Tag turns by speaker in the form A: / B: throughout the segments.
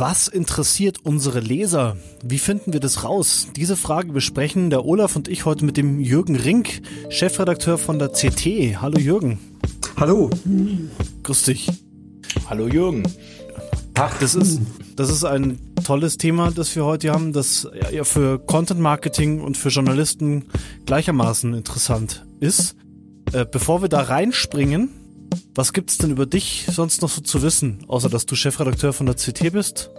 A: Was interessiert unsere Leser? Wie finden wir das raus? Diese Frage besprechen der Olaf und ich heute mit dem Jürgen Rink, Chefredakteur von der CT. Hallo Jürgen.
B: Hallo.
A: Grüß dich.
C: Hallo Jürgen.
A: Ach, das ist, das ist ein tolles Thema, das wir heute haben, das ja für Content Marketing und für Journalisten gleichermaßen interessant ist. Äh, bevor wir da reinspringen, was gibt's denn über dich sonst noch so zu wissen, außer dass du Chefredakteur von der CT bist?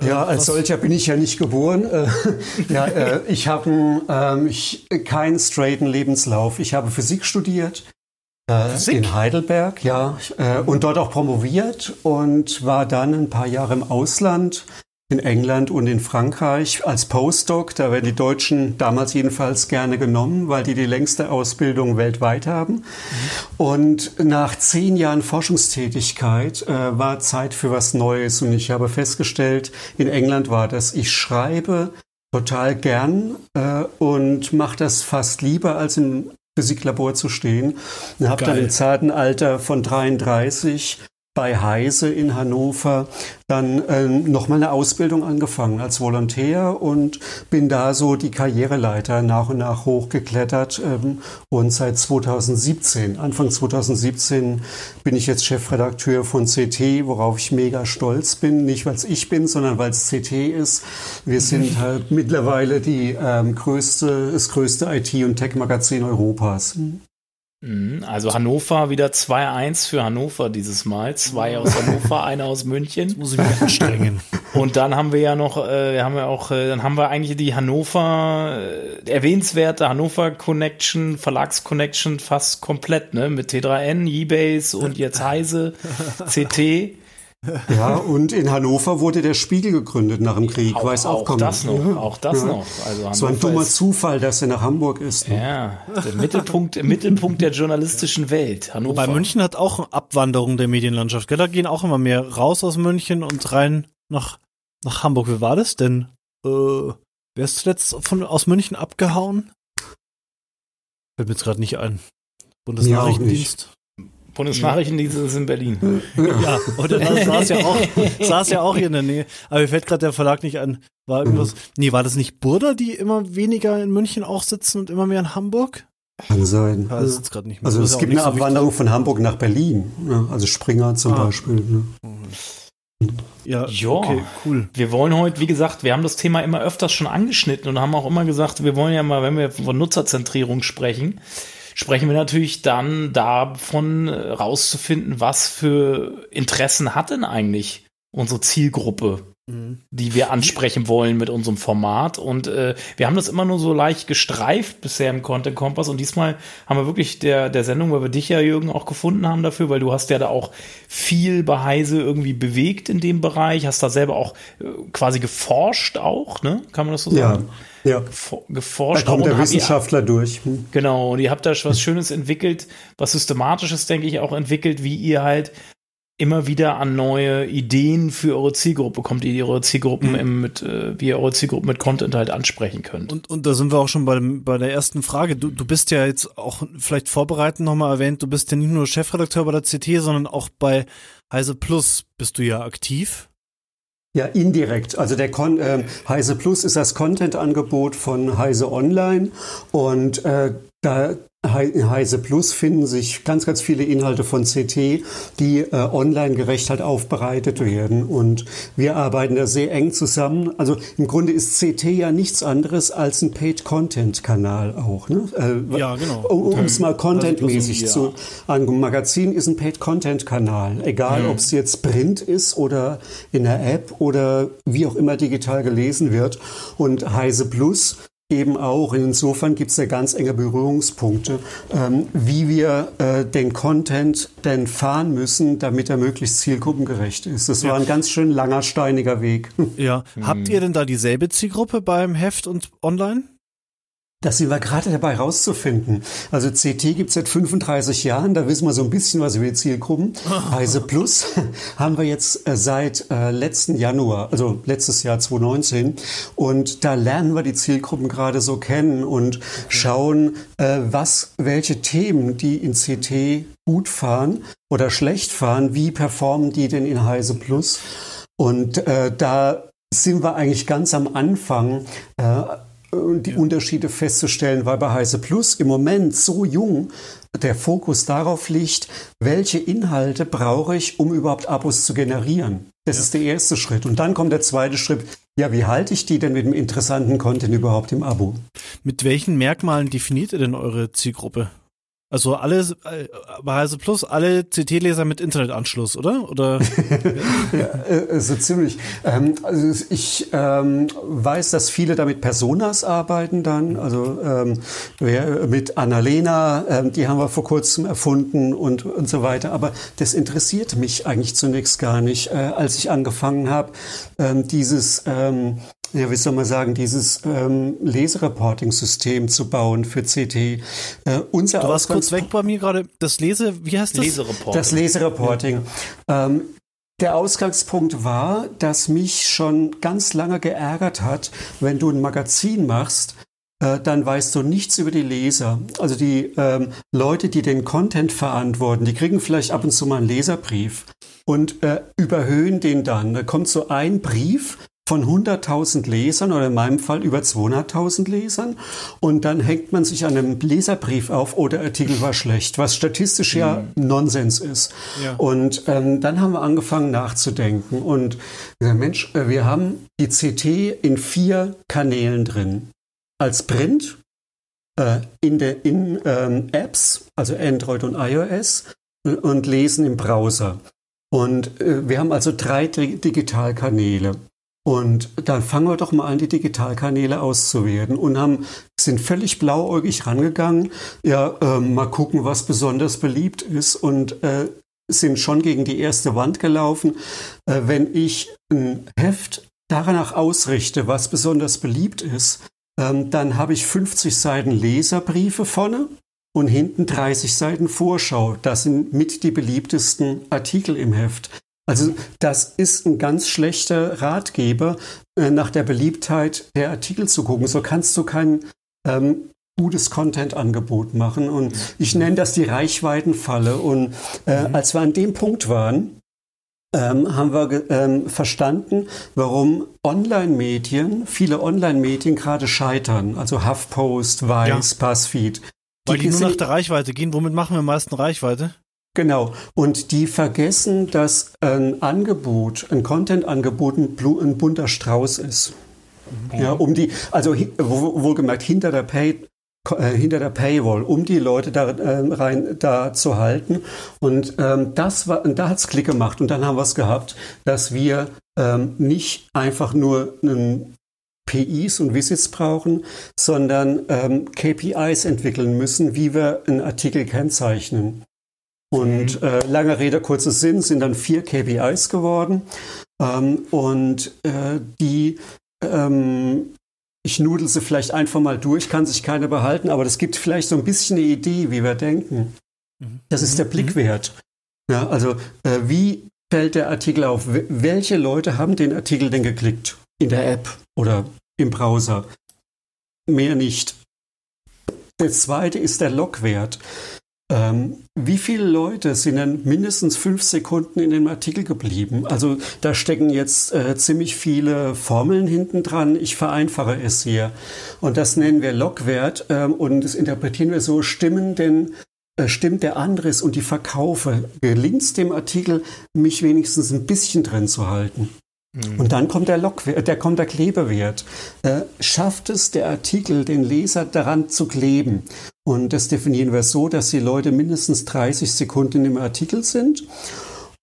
B: Äh, ja, als solcher bin ich ja nicht geboren. Äh, ja, äh, ich habe ähm, keinen straighten Lebenslauf. Ich habe Physik studiert Physik? in Heidelberg, ja, und dort auch promoviert und war dann ein paar Jahre im Ausland in England und in Frankreich als Postdoc. Da werden die Deutschen damals jedenfalls gerne genommen, weil die die längste Ausbildung weltweit haben. Mhm. Und nach zehn Jahren Forschungstätigkeit äh, war Zeit für was Neues. Und ich habe festgestellt, in England war das, ich schreibe total gern äh, und mache das fast lieber als im Physiklabor zu stehen. Und habe dann im zarten Alter von 33 bei Heise in Hannover dann ähm, nochmal eine Ausbildung angefangen als Volontär und bin da so die Karriereleiter nach und nach hochgeklettert ähm, und seit 2017, Anfang 2017 bin ich jetzt Chefredakteur von CT, worauf ich mega stolz bin, nicht weil es ich bin, sondern weil es CT ist. Wir sind halt mittlerweile die ähm, größte, das größte IT- und Tech-Magazin Europas.
C: Mhm, also Hannover wieder 2-1 für Hannover dieses Mal. Zwei aus Hannover, einer aus München. Das
A: muss ich mich anstrengen.
C: Und dann haben wir ja noch, äh, haben wir auch, äh, dann haben wir eigentlich die Hannover, äh, erwähnenswerte Hannover Connection, Verlagsconnection fast komplett, ne? Mit T3N, eBase und jetzt Heise, CT.
B: Ja, und in Hannover wurde der Spiegel gegründet nach dem Krieg,
C: auch,
B: weiß auch,
C: auch das noch, ja. auch das ja. noch.
B: Also es war ein dummer ist, Zufall, dass er nach Hamburg ist.
C: Ne? Ja, der Mittelpunkt, Mittelpunkt der journalistischen Welt.
A: Hannover. Bei München hat auch Abwanderung der Medienlandschaft. Gell? Da gehen auch immer mehr raus aus München und rein nach nach Hamburg. Wie war das denn? Äh, wer ist zuletzt von aus München abgehauen? Fällt mir jetzt gerade nicht ein. Bundesnachrichtendienst.
C: Bundesnachrichtendienst ist in Berlin.
A: Ja, oder das saß ja auch, saß ja auch hier in der Nähe. Aber mir fällt gerade der Verlag nicht ein. War irgendwas, nee, war das nicht Burda, die immer weniger in München auch sitzen und immer mehr in Hamburg?
B: Kann sein.
A: Ja, ist nicht
B: mehr. Also es gibt eine so Abwanderung wichtig. von Hamburg nach Berlin. Ne? Also Springer zum ah. Beispiel. Ne?
C: Ja, ja, okay, cool. Wir wollen heute, wie gesagt, wir haben das Thema immer öfters schon angeschnitten und haben auch immer gesagt, wir wollen ja mal, wenn wir von Nutzerzentrierung sprechen, sprechen wir natürlich dann davon äh, rauszufinden, was für Interessen hat denn eigentlich unsere Zielgruppe. Die wir ansprechen wollen mit unserem Format. Und äh, wir haben das immer nur so leicht gestreift bisher im Content Kompass. Und diesmal haben wir wirklich der, der Sendung, weil wir dich ja, Jürgen, auch gefunden haben dafür, weil du hast ja da auch viel bei Heise irgendwie bewegt in dem Bereich, hast da selber auch äh, quasi geforscht auch, ne? Kann man das so sagen?
B: Ja ja.
C: geforscht.
B: Da kommt der Wissenschaftler ihr, durch. Hm.
C: Genau, und ihr habt da was Schönes entwickelt, was Systematisches, denke ich, auch entwickelt, wie ihr halt immer wieder an neue Ideen für eure Zielgruppe kommt, die ihr eure Zielgruppen mhm. im, mit, äh, wie ihr eure Zielgruppen mit Content halt ansprechen könnt.
A: Und, und da sind wir auch schon bei, dem, bei der ersten Frage. Du, du bist ja jetzt auch vielleicht vorbereitend nochmal erwähnt, du bist ja nicht nur Chefredakteur bei der CT, sondern auch bei Heise Plus bist du ja aktiv.
B: Ja, indirekt. Also der Con äh, Heise Plus ist das Content-Angebot von Heise Online und äh, da Heise Plus finden sich ganz, ganz viele Inhalte von CT, die äh, online gerecht halt aufbereitet werden. Und wir arbeiten da sehr eng zusammen. Also im Grunde ist CT ja nichts anderes als ein Paid-Content-Kanal auch. Ne?
A: Äh, ja, genau.
B: Um es mal contentmäßig ja. zu angehen. Magazin ist ein Paid-Content-Kanal. Egal, mhm. ob es jetzt Print ist oder in der App oder wie auch immer digital gelesen wird. Und Heise Plus eben auch. Insofern gibt es ja ganz enge Berührungspunkte, ähm, wie wir äh, den Content denn fahren müssen, damit er möglichst zielgruppengerecht ist. Das ja. war ein ganz schön langer, steiniger Weg.
A: Ja. Hm. Habt ihr denn da dieselbe Zielgruppe beim Heft und online?
B: Da sind wir gerade dabei rauszufinden. Also CT gibt es seit 35 Jahren, da wissen wir so ein bisschen was über die Zielgruppen. Heise Plus haben wir jetzt äh, seit äh, letzten Januar, also letztes Jahr 2019. Und da lernen wir die Zielgruppen gerade so kennen und schauen, äh, was, welche Themen, die in CT gut fahren oder schlecht fahren, wie performen die denn in Heise Plus? Und äh, da sind wir eigentlich ganz am Anfang. Äh, die ja. Unterschiede festzustellen, weil bei Heise Plus im Moment so jung der Fokus darauf liegt, welche Inhalte brauche ich, um überhaupt Abos zu generieren. Das ja. ist der erste Schritt. Und dann kommt der zweite Schritt. Ja, wie halte ich die denn mit dem interessanten Content überhaupt im Abo?
A: Mit welchen Merkmalen definiert ihr denn eure Zielgruppe? Also alle äh, bei Heise Plus alle CT-Leser mit Internetanschluss, oder? Oder?
B: ja, äh, so ziemlich. Ähm, also ich ähm, weiß, dass viele damit Personas arbeiten dann. Also ähm, mit Annalena, ähm, die haben wir vor kurzem erfunden und und so weiter. Aber das interessiert mich eigentlich zunächst gar nicht, äh, als ich angefangen habe, ähm, dieses ähm, ja, wie soll man sagen, dieses ähm, Lesereporting-System zu bauen für CT. Äh,
A: unser du warst kurz weg bei mir gerade. Das Lese, wie heißt das?
B: Lesereporting. Das Lesereporting. Ja. Ähm, der Ausgangspunkt war, dass mich schon ganz lange geärgert hat, wenn du ein Magazin machst, äh, dann weißt du nichts über die Leser. Also die ähm, Leute, die den Content verantworten, die kriegen vielleicht ab und zu mal einen Leserbrief und äh, überhöhen den dann. Da kommt so ein Brief von 100.000 Lesern oder in meinem Fall über 200.000 Lesern und dann hängt man sich an einem Leserbrief auf, oh, der Artikel war schlecht, was statistisch ja mhm. Nonsens ist. Ja. Und ähm, dann haben wir angefangen nachzudenken und gesagt, Mensch, äh, wir haben die CT in vier Kanälen drin. Als Print, äh, in, der, in ähm, Apps, also Android und iOS und lesen im Browser. Und äh, wir haben also drei Digitalkanäle. Und dann fangen wir doch mal an, die Digitalkanäle auszuwerten und haben, sind völlig blauäugig rangegangen. Ja, äh, mal gucken, was besonders beliebt ist und äh, sind schon gegen die erste Wand gelaufen. Äh, wenn ich ein Heft danach ausrichte, was besonders beliebt ist, ähm, dann habe ich 50 Seiten Leserbriefe vorne und hinten 30 Seiten Vorschau. Das sind mit die beliebtesten Artikel im Heft. Also das ist ein ganz schlechter Ratgeber, äh, nach der Beliebtheit der Artikel zu gucken. So kannst du kein ähm, gutes Content-Angebot machen. Und ich nenne das die Reichweitenfalle. Und äh, mhm. als wir an dem Punkt waren, ähm, haben wir ähm, verstanden, warum Online-Medien, viele Online-Medien gerade scheitern. Also HuffPost, Vice, ja. BuzzFeed.
A: Weil die, die nur nach der Reichweite gehen. Womit machen wir am meisten Reichweite?
B: Genau. Und die vergessen, dass ein Angebot, ein Content-Angebot ein, bunter Strauß ist. Mhm. Ja, um die, also wohlgemerkt hinter der Pay, äh, hinter der Paywall, um die Leute da äh, rein da zu halten. Und ähm, das war, und da hat's Klick gemacht. Und dann haben wir es gehabt, dass wir ähm, nicht einfach nur einen PIs und Visits brauchen, sondern ähm, KPIs entwickeln müssen, wie wir einen Artikel kennzeichnen. Und mhm. äh, lange Rede, kurzer Sinn, sind dann vier KPIs geworden. Ähm, und äh, die, ähm, ich nudel sie vielleicht einfach mal durch, kann sich keiner behalten, aber das gibt vielleicht so ein bisschen eine Idee, wie wir denken. Mhm. Das ist der mhm. Blickwert. Ja, also äh, wie fällt der Artikel auf? Welche Leute haben den Artikel denn geklickt? In der App oder im Browser? Mehr nicht. Der zweite ist der Logwert. Ähm, wie viele Leute sind denn mindestens fünf Sekunden in dem Artikel geblieben? Also da stecken jetzt äh, ziemlich viele Formeln hinten dran. Ich vereinfache es hier. Und das nennen wir Logwert ähm, und das interpretieren wir so, stimmen denn äh, stimmt der Andres und die Verkaufe? Gelingt es dem Artikel, mich wenigstens ein bisschen drin zu halten? Mhm. Und dann kommt der Logwert, der kommt der Klebewert. Äh, schafft es der Artikel, den Leser daran zu kleben? Und das definieren wir so, dass die Leute mindestens 30 Sekunden im Artikel sind.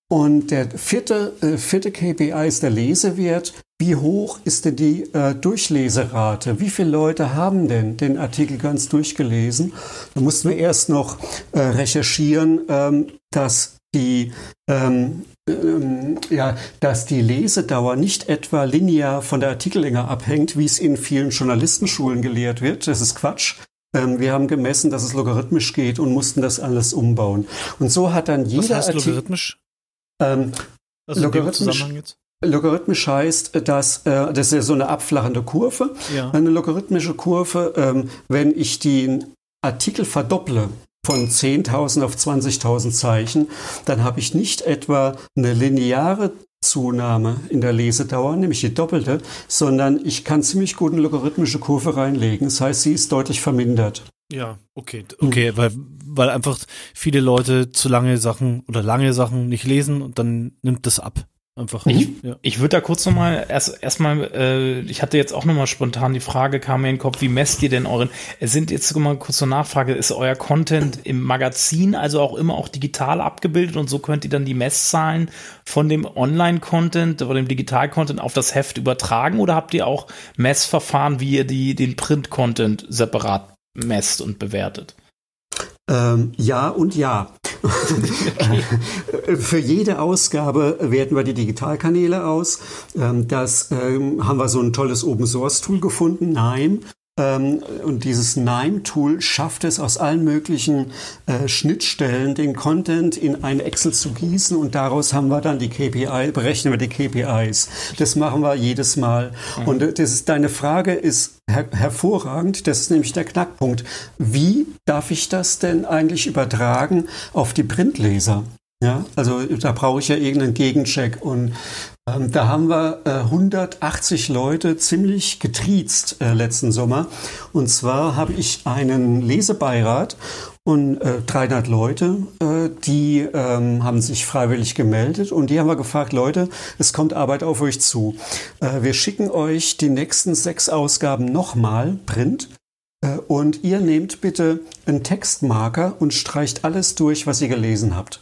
B: Und der vierte, äh, vierte KPI ist der Lesewert. Wie hoch ist denn die äh, Durchleserate? Wie viele Leute haben denn den Artikel ganz durchgelesen? Da mussten wir erst noch äh, recherchieren, ähm, dass die ähm, ja, dass die Lesedauer nicht etwa linear von der Artikellänge abhängt, wie es in vielen Journalistenschulen gelehrt wird. Das ist Quatsch. Ähm, wir haben gemessen, dass es logarithmisch geht und mussten das alles umbauen. Und so hat dann jeder
A: Was heißt Artikel, logarithmisch?
B: Ähm, also logarithmisch, Logarithmisch heißt, dass äh, das ist ja so eine abflachende Kurve. Ja. Eine logarithmische Kurve, ähm, wenn ich den Artikel verdopple, von 10.000 auf 20.000 Zeichen, dann habe ich nicht etwa eine lineare Zunahme in der Lesedauer, nämlich die doppelte, sondern ich kann ziemlich gut eine logarithmische Kurve reinlegen. Das heißt, sie ist deutlich vermindert.
A: Ja, okay, okay, mhm. weil, weil einfach viele Leute zu lange Sachen oder lange Sachen nicht lesen und dann nimmt das ab. Einfach.
C: Ich, ja. ich würde da kurz nochmal, erst erstmal, äh, ich hatte jetzt auch nochmal spontan die Frage, kam mir in den Kopf, wie messt ihr denn euren, es sind jetzt mal kurz zur Nachfrage, ist euer Content im Magazin also auch immer auch digital abgebildet und so könnt ihr dann die Messzahlen von dem Online-Content oder dem Digital-Content auf das Heft übertragen oder habt ihr auch Messverfahren, wie ihr die, den Print-Content separat messt und bewertet?
B: Ähm, ja und ja. Für jede Ausgabe werten wir die Digitalkanäle aus. Ähm, das ähm, haben wir so ein tolles Open Source Tool gefunden, NIME. Ähm, und dieses NIME-Tool schafft es aus allen möglichen äh, Schnittstellen, den Content in eine Excel zu gießen und daraus haben wir dann die KPI, berechnen wir die KPIs. Das machen wir jedes Mal. Mhm. Und äh, das ist, deine Frage ist her hervorragend. Das ist nämlich der Knackpunkt. Wie darf ich das denn eigentlich übertragen auf die Printleser? Ja, also da brauche ich ja irgendeinen Gegencheck und da haben wir äh, 180 Leute ziemlich getriezt äh, letzten Sommer. Und zwar habe ich einen Lesebeirat und äh, 300 Leute, äh, die ähm, haben sich freiwillig gemeldet und die haben wir gefragt, Leute, es kommt Arbeit auf euch zu. Äh, wir schicken euch die nächsten sechs Ausgaben nochmal, Print. Äh, und ihr nehmt bitte einen Textmarker und streicht alles durch, was ihr gelesen habt.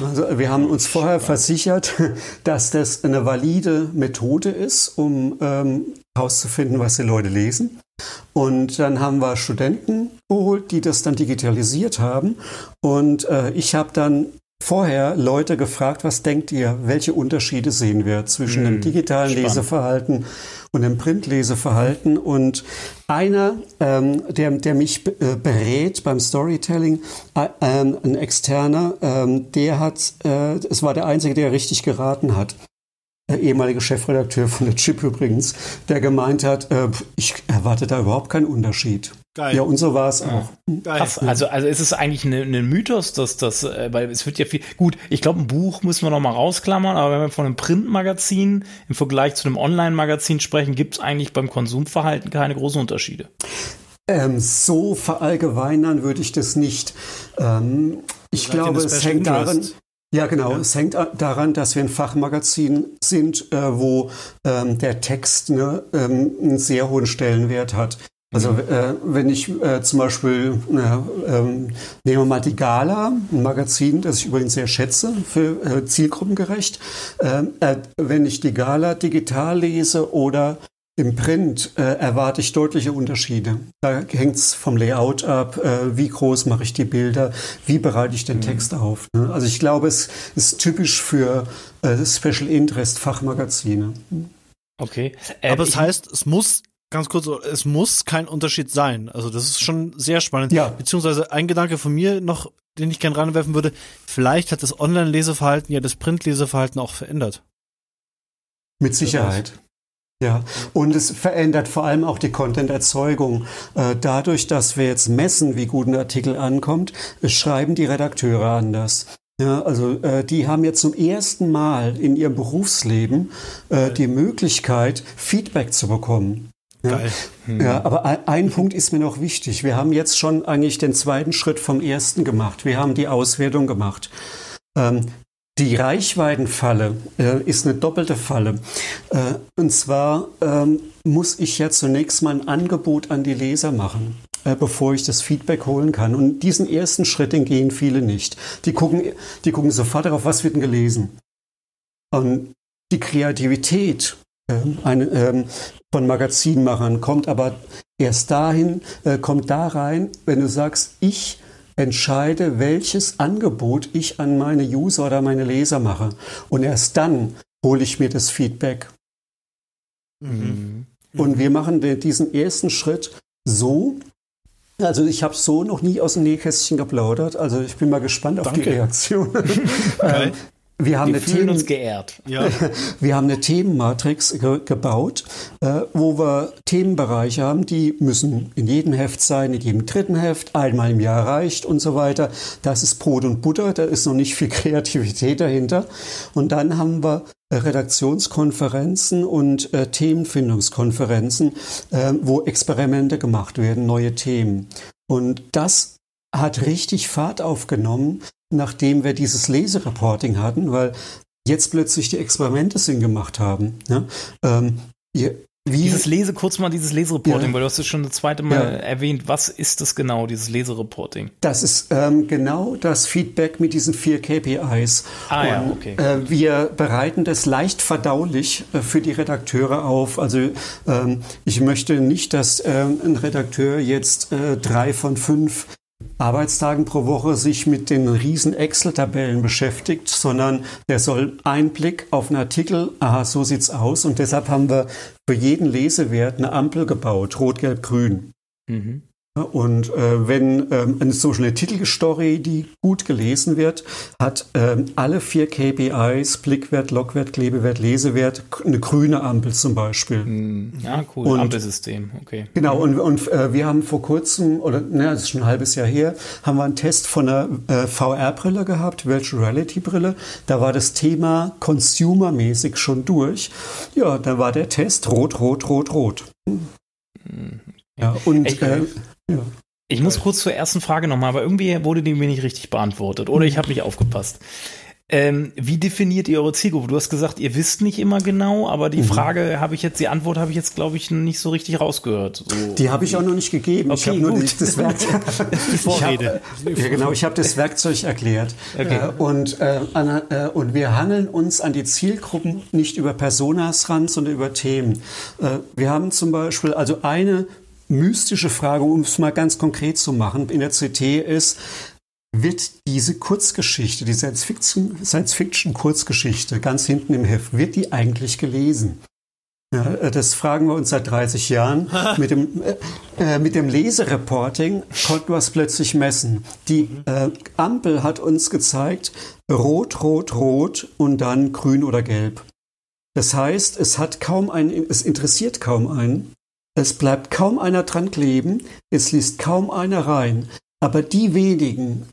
B: Also wir haben uns vorher versichert, dass das eine valide Methode ist, um ähm, herauszufinden, was die Leute lesen. Und dann haben wir Studenten geholt, die das dann digitalisiert haben. Und äh, ich habe dann vorher Leute gefragt, was denkt ihr, welche Unterschiede sehen wir zwischen hm, dem digitalen spannend. Leseverhalten und dem Printleseverhalten. Und einer, ähm, der, der mich äh, berät beim Storytelling, äh, ähm, ein externer, ähm, der hat, äh, es war der Einzige, der richtig geraten hat der ehemalige Chefredakteur von der Chip übrigens, der gemeint hat, äh, ich erwarte da überhaupt keinen Unterschied. Geil. Ja, und so war es auch.
C: Geil. Krass, also, also ist es eigentlich ein eine Mythos, dass das, äh, weil es wird ja viel, gut, ich glaube, ein Buch müssen wir noch mal rausklammern, aber wenn wir von einem Printmagazin im Vergleich zu einem Online-Magazin sprechen, gibt es eigentlich beim Konsumverhalten keine großen Unterschiede.
B: Ähm, so verallgemeinern würde ich das nicht. Ähm, ich glaube, es hängt daran, ja, genau. Ja. Es hängt daran, dass wir ein Fachmagazin sind, äh, wo ähm, der Text ne, ähm, einen sehr hohen Stellenwert hat. Also mhm. äh, wenn ich äh, zum Beispiel, na, ähm, nehmen wir mal die Gala, ein Magazin, das ich übrigens sehr schätze, für äh, zielgruppengerecht. Ähm, äh, wenn ich die Gala digital lese oder im Print äh, erwarte ich deutliche Unterschiede. Da hängt es vom Layout ab, äh, wie groß mache ich die Bilder, wie bereite ich den mhm. Text auf. Ne? Also ich glaube, es ist typisch für äh, Special Interest Fachmagazine.
A: Okay. Aber es das heißt, es muss ganz kurz, es muss kein Unterschied sein. Also das ist schon sehr spannend. Ja. Beziehungsweise ein Gedanke von mir noch, den ich gerne ranwerfen würde, vielleicht hat das Online-Leseverhalten ja das Print-Leseverhalten auch verändert.
B: Mit Sicherheit. Ja, und es verändert vor allem auch die Content-Erzeugung. Äh, dadurch, dass wir jetzt messen, wie gut ein Artikel ankommt, schreiben die Redakteure anders. Ja, also äh, die haben jetzt zum ersten Mal in ihrem Berufsleben äh, die Möglichkeit, Feedback zu bekommen. Ja, hm. ja, aber ein, ein, Punkt ist mir noch wichtig. Wir haben jetzt schon eigentlich den zweiten Schritt vom ersten gemacht. Wir haben die Auswertung gemacht. Ähm, die Reichweitenfalle äh, ist eine doppelte Falle. Äh, und zwar ähm, muss ich ja zunächst mal ein Angebot an die Leser machen, äh, bevor ich das Feedback holen kann. Und diesen ersten Schritt, den gehen viele nicht. Die gucken, die gucken sofort darauf, was wird denn gelesen. Und die Kreativität ähm, eine, ähm, von Magazinmachern kommt aber erst dahin, äh, kommt da rein, wenn du sagst, ich entscheide, welches Angebot ich an meine User oder meine Leser mache. Und erst dann hole ich mir das Feedback. Mhm. Und wir machen diesen ersten Schritt so, also ich habe so noch nie aus dem Nähkästchen geplaudert. Also ich bin mal gespannt auf Danke. die Reaktion. ähm, wir haben wir
C: Themen, uns geehrt.
B: Ja. wir haben eine Themenmatrix ge gebaut, äh, wo wir Themenbereiche haben, die müssen in jedem Heft sein, in jedem dritten Heft, einmal im Jahr reicht und so weiter. Das ist Brot und Butter, da ist noch nicht viel Kreativität dahinter. Und dann haben wir Redaktionskonferenzen und äh, Themenfindungskonferenzen, äh, wo Experimente gemacht werden, neue Themen. Und das hat richtig Fahrt aufgenommen, nachdem wir dieses Lesereporting hatten, weil jetzt plötzlich die Experimente Sinn gemacht haben. Ne? Ähm,
C: wie, dieses Lese, kurz mal dieses Lesereporting, ja. weil du hast es schon das zweite Mal ja. erwähnt. Was ist das genau, dieses Lesereporting?
B: Das ist ähm, genau das Feedback mit diesen vier KPIs. Ah Und, ja, okay. Äh, wir bereiten das leicht verdaulich äh, für die Redakteure auf. Also ähm, ich möchte nicht, dass äh, ein Redakteur jetzt äh, drei von fünf Arbeitstagen pro Woche sich mit den riesen Excel-Tabellen beschäftigt, sondern der soll Einblick auf einen Artikel, aha, so sieht's aus. Und deshalb haben wir für jeden Lesewert eine Ampel gebaut, rot, gelb, grün. Mhm. Und äh, wenn ähm, eine so eine Titelstory, die gut gelesen wird, hat ähm, alle vier KPIs, Blickwert, Logwert, Klebewert, Lesewert, eine grüne Ampel zum Beispiel.
C: Hm, ja, cool, und, Ampelsystem, okay.
B: Genau, und, und äh, wir haben vor kurzem, oder ne, das ist schon ein halbes Jahr her, haben wir einen Test von einer äh, VR-Brille gehabt, Virtual Reality-Brille. Da war das Thema consumermäßig schon durch. Ja, da war der Test rot, rot, rot, rot.
C: Hm. Ja, und äh, ja. Ich muss kurz zur ersten Frage nochmal, aber irgendwie wurde die mir nicht richtig beantwortet oder ich habe nicht aufgepasst. Ähm, wie definiert ihr eure Zielgruppe? Du hast gesagt, ihr wisst nicht immer genau, aber die mhm. Frage habe ich jetzt, die Antwort habe ich jetzt, glaube ich, nicht so richtig rausgehört. So.
B: Die habe ich auch noch nicht gegeben. Okay, ich habe nur die, das Werkzeug. die Vorrede. Hab, ja, genau, ich habe das Werkzeug erklärt. Okay. Äh, und, äh, an, äh, und wir hangeln uns an die Zielgruppen nicht über Personas ran, sondern über Themen. Äh, wir haben zum Beispiel, also eine mystische Frage, um es mal ganz konkret zu machen, in der CT ist, wird diese Kurzgeschichte, die Science-Fiction-Kurzgeschichte ganz hinten im Heft, wird die eigentlich gelesen? Ja, äh, das fragen wir uns seit 30 Jahren. mit, dem, äh, äh, mit dem Lesereporting konnten wir es plötzlich messen. Die äh, Ampel hat uns gezeigt, rot, rot, rot und dann grün oder gelb. Das heißt, es hat kaum einen, es interessiert kaum einen, es bleibt kaum einer dran kleben, es liest kaum einer rein. Aber die wenigen,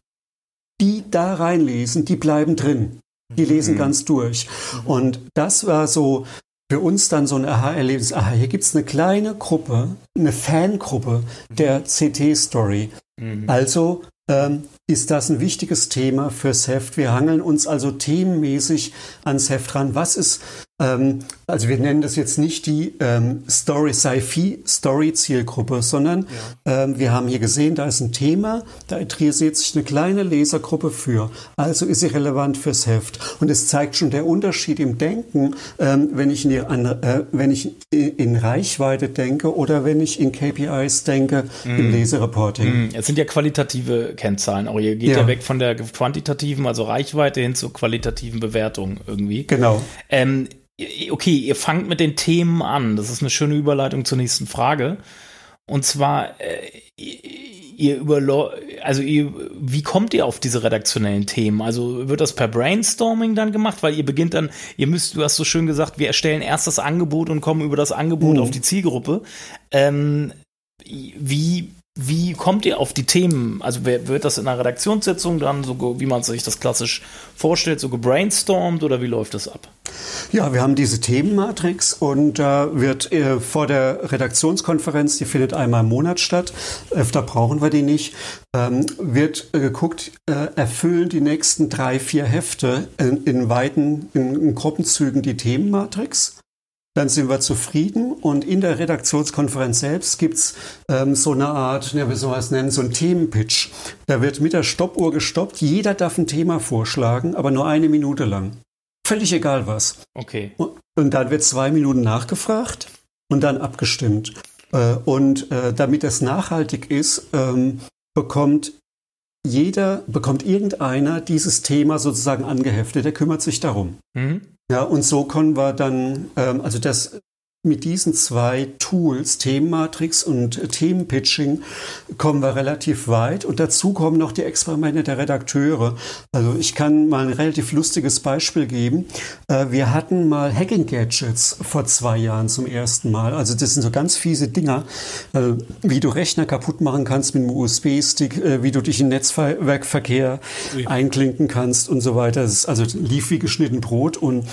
B: die da reinlesen, die bleiben drin. Die lesen mhm. ganz durch. Mhm. Und das war so für uns dann so ein Aha-Erlebnis. Aha, hier gibt es eine kleine Gruppe, eine Fangruppe der CT-Story. Mhm. Also ähm, ist das ein wichtiges Thema fürs Heft. Wir hangeln uns also themenmäßig ans Heft ran. Was ist also wir nennen das jetzt nicht die ähm, Story Sci-Fi Story Zielgruppe, sondern ja. ähm, wir haben hier gesehen, da ist ein Thema, da interessiert sich eine kleine Lesergruppe für. Also ist sie relevant fürs Heft. Und es zeigt schon der Unterschied im Denken, ähm, wenn ich in, die, an, äh, wenn ich in Reichweite denke oder wenn ich in KPIs denke mm. im Lesereporting.
C: Mm. Es sind ja qualitative Kennzahlen. Auch ihr geht ja. ja. weg von der quantitativen, also Reichweite hin zur qualitativen Bewertung irgendwie.
B: Genau.
C: Okay, ihr fangt mit den Themen an. Das ist eine schöne Überleitung zur nächsten Frage. Und zwar, äh, ihr über, also ihr, wie kommt ihr auf diese redaktionellen Themen? Also wird das per Brainstorming dann gemacht? Weil ihr beginnt dann, ihr müsst, du hast so schön gesagt, wir erstellen erst das Angebot und kommen über das Angebot mhm. auf die Zielgruppe. Ähm, wie wie kommt ihr auf die Themen? Also wird das in einer Redaktionssitzung dann so, wie man sich das klassisch vorstellt, so gebrainstormt oder wie läuft das ab?
B: Ja, wir haben diese Themenmatrix und da äh, wird äh, vor der Redaktionskonferenz, die findet einmal im Monat statt, öfter brauchen wir die nicht, ähm, wird äh, geguckt, äh, erfüllen die nächsten drei, vier Hefte in, in weiten, in, in Gruppenzügen die Themenmatrix dann sind wir zufrieden. Und in der Redaktionskonferenz selbst gibt's ähm, so eine Art, ja, wie soll man es nennen, so ein Themenpitch. Da wird mit der Stoppuhr gestoppt. Jeder darf ein Thema vorschlagen, aber nur eine Minute lang. Völlig egal was.
C: Okay.
B: Und, und dann wird zwei Minuten nachgefragt und dann abgestimmt. Äh, und äh, damit es nachhaltig ist, ähm, bekommt jeder bekommt irgendeiner dieses Thema sozusagen angeheftet, der kümmert sich darum. Mhm. Ja, und so können wir dann, ähm, also das mit diesen zwei Tools, Themenmatrix und Themenpitching, kommen wir relativ weit. Und dazu kommen noch die Experimente der Redakteure. Also ich kann mal ein relativ lustiges Beispiel geben. Äh, wir hatten mal Hacking Gadgets vor zwei Jahren zum ersten Mal. Also das sind so ganz fiese Dinger, äh, wie du Rechner kaputt machen kannst mit einem USB-Stick, äh, wie du dich in Netzwerkverkehr einklinken kannst und so weiter. also lief wie geschnitten Brot und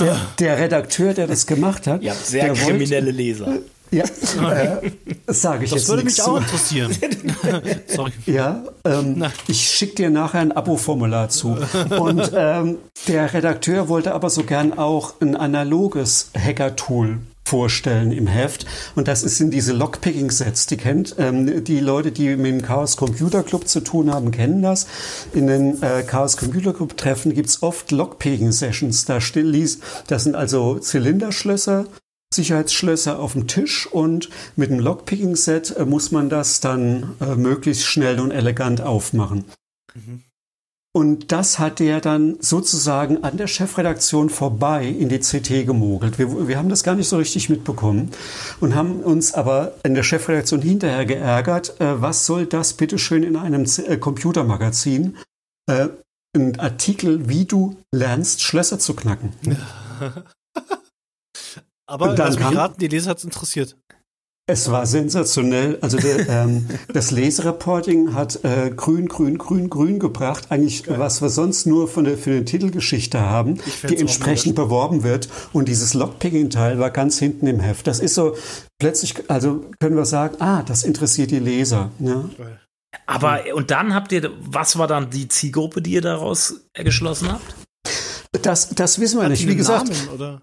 B: der, der, Redakteur, der das gemacht hat.
C: Ja, sehr kriminelle wollte, Leser.
B: Ja, äh, sage ich
A: das
B: jetzt.
A: Das würde mich auch interessieren.
B: Sorry. Ja, ähm, ich schicke dir nachher ein Abo-Formular zu. Und ähm, der Redakteur wollte aber so gern auch ein analoges Hacker-Tool vorstellen im Heft. Und das sind diese Lockpicking-Sets. Die kennt ähm, die Leute, die mit dem Chaos Computer Club zu tun haben, kennen das. In den äh, Chaos Computer Club Treffen gibt's oft Lockpicking-Sessions. Da still ließ, das sind also Zylinderschlösser, Sicherheitsschlösser auf dem Tisch und mit dem Lockpicking-Set äh, muss man das dann äh, möglichst schnell und elegant aufmachen. Mhm. Und das hat er dann sozusagen an der Chefredaktion vorbei in die CT gemogelt. Wir, wir haben das gar nicht so richtig mitbekommen und haben uns aber in der Chefredaktion hinterher geärgert, äh, was soll das bitteschön in einem Z äh, Computermagazin? Äh, ein Artikel, wie du lernst, Schlösser zu knacken.
A: aber dann lass mich raten, die Leser hat es interessiert.
B: Es war sensationell. Also der, ähm, das Lesereporting hat äh, grün, grün, grün, grün gebracht. Eigentlich, Geil. was wir sonst nur von der, für eine Titelgeschichte haben, die entsprechend beworben wird. Und dieses Lockpicking-Teil war ganz hinten im Heft. Das ist so, plötzlich, also können wir sagen, ah, das interessiert die Leser. Ja.
C: Aber, und dann habt ihr, was war dann die Zielgruppe, die ihr daraus geschlossen habt?
B: Das, das wissen wir Hat nicht. Wie gesagt,
A: Namen,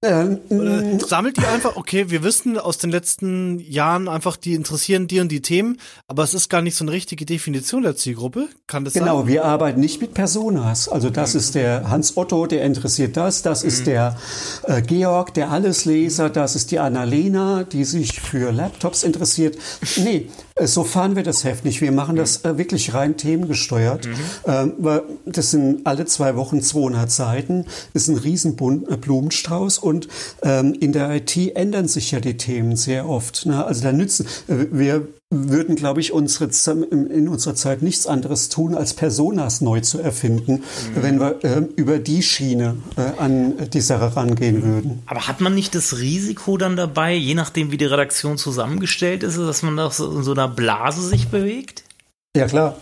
A: oder? Mm. sammelt die einfach, okay, wir wissen aus den letzten Jahren einfach, die interessieren die und die Themen, aber es ist gar nicht so eine richtige Definition der Zielgruppe. Kann das
B: genau, sein?
A: Genau,
B: wir arbeiten nicht mit Personas. Also das mhm. ist der Hans Otto, der interessiert das, das mhm. ist der äh, Georg, der Allesleser, das ist die Annalena, die sich für Laptops interessiert. Nee, so fahren wir das Heft nicht. Wir machen das äh, wirklich rein themengesteuert. Mhm. Ähm, das sind alle zwei Wochen 200 Seiten, das ist ein riesen äh, Blumenstrauß und ähm, in der IT ändern sich ja die Themen sehr oft. Ne? Also da nützen, äh, wir würden, glaube ich, unsere, in unserer Zeit nichts anderes tun, als Personas neu zu erfinden, mhm. wenn wir äh, über die Schiene äh, an die Sache rangehen würden.
C: Aber hat man nicht das Risiko dann dabei, je nachdem, wie die Redaktion zusammengestellt ist, dass man da in so einer Blase sich bewegt?
B: Ja, klar.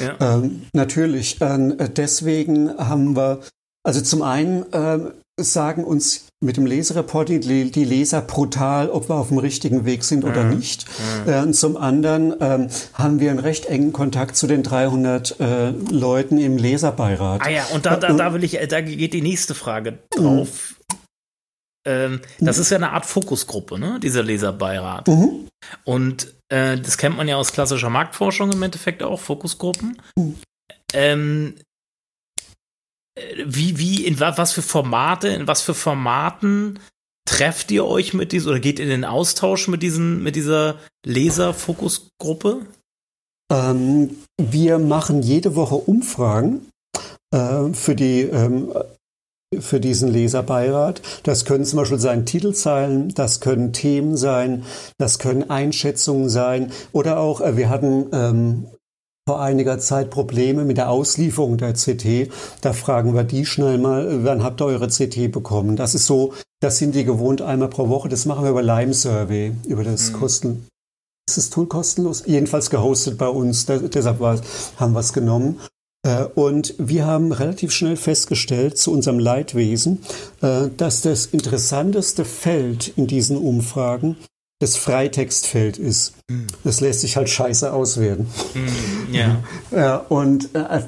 B: Ja. Ähm, natürlich. Ähm, deswegen haben wir, also zum einen ähm, sagen uns mit dem Lesereporting die Leser brutal, ob wir auf dem richtigen Weg sind oder mhm. nicht. Mhm. Äh, und zum anderen ähm, haben wir einen recht engen Kontakt zu den 300 äh, Leuten im Leserbeirat.
C: Ah ja, und da, da, da will ich, da geht die nächste Frage drauf. Mhm. Ähm, das ist ja eine Art Fokusgruppe, ne? Dieser Leserbeirat. Mhm. Und äh, das kennt man ja aus klassischer Marktforschung im Endeffekt auch, Fokusgruppen. Mhm. Ähm, wie, wie, in was für Formate, in was für Formaten trefft ihr euch mit diesem oder geht in den Austausch mit diesen, mit dieser Leser-Fokusgruppe?
B: Ähm, wir machen jede Woche Umfragen äh, für die ähm, für diesen Leserbeirat. Das können zum Beispiel sein Titelzeilen, das können Themen sein, das können Einschätzungen sein oder auch, äh, wir hatten ähm, vor einiger Zeit Probleme mit der Auslieferung der CT. Da fragen wir die schnell mal, wann habt ihr eure CT bekommen? Das ist so, das sind die gewohnt einmal pro Woche. Das machen wir über Lime Survey, über das mhm. Kosten. Ist das Tool kostenlos? Jedenfalls gehostet bei uns. Da, deshalb haben wir es genommen. Äh, und wir haben relativ schnell festgestellt zu unserem Leidwesen, äh, dass das interessanteste Feld in diesen Umfragen das Freitextfeld ist. Mhm. Das lässt sich halt scheiße auswerten. Mhm, ja. ja. Und äh,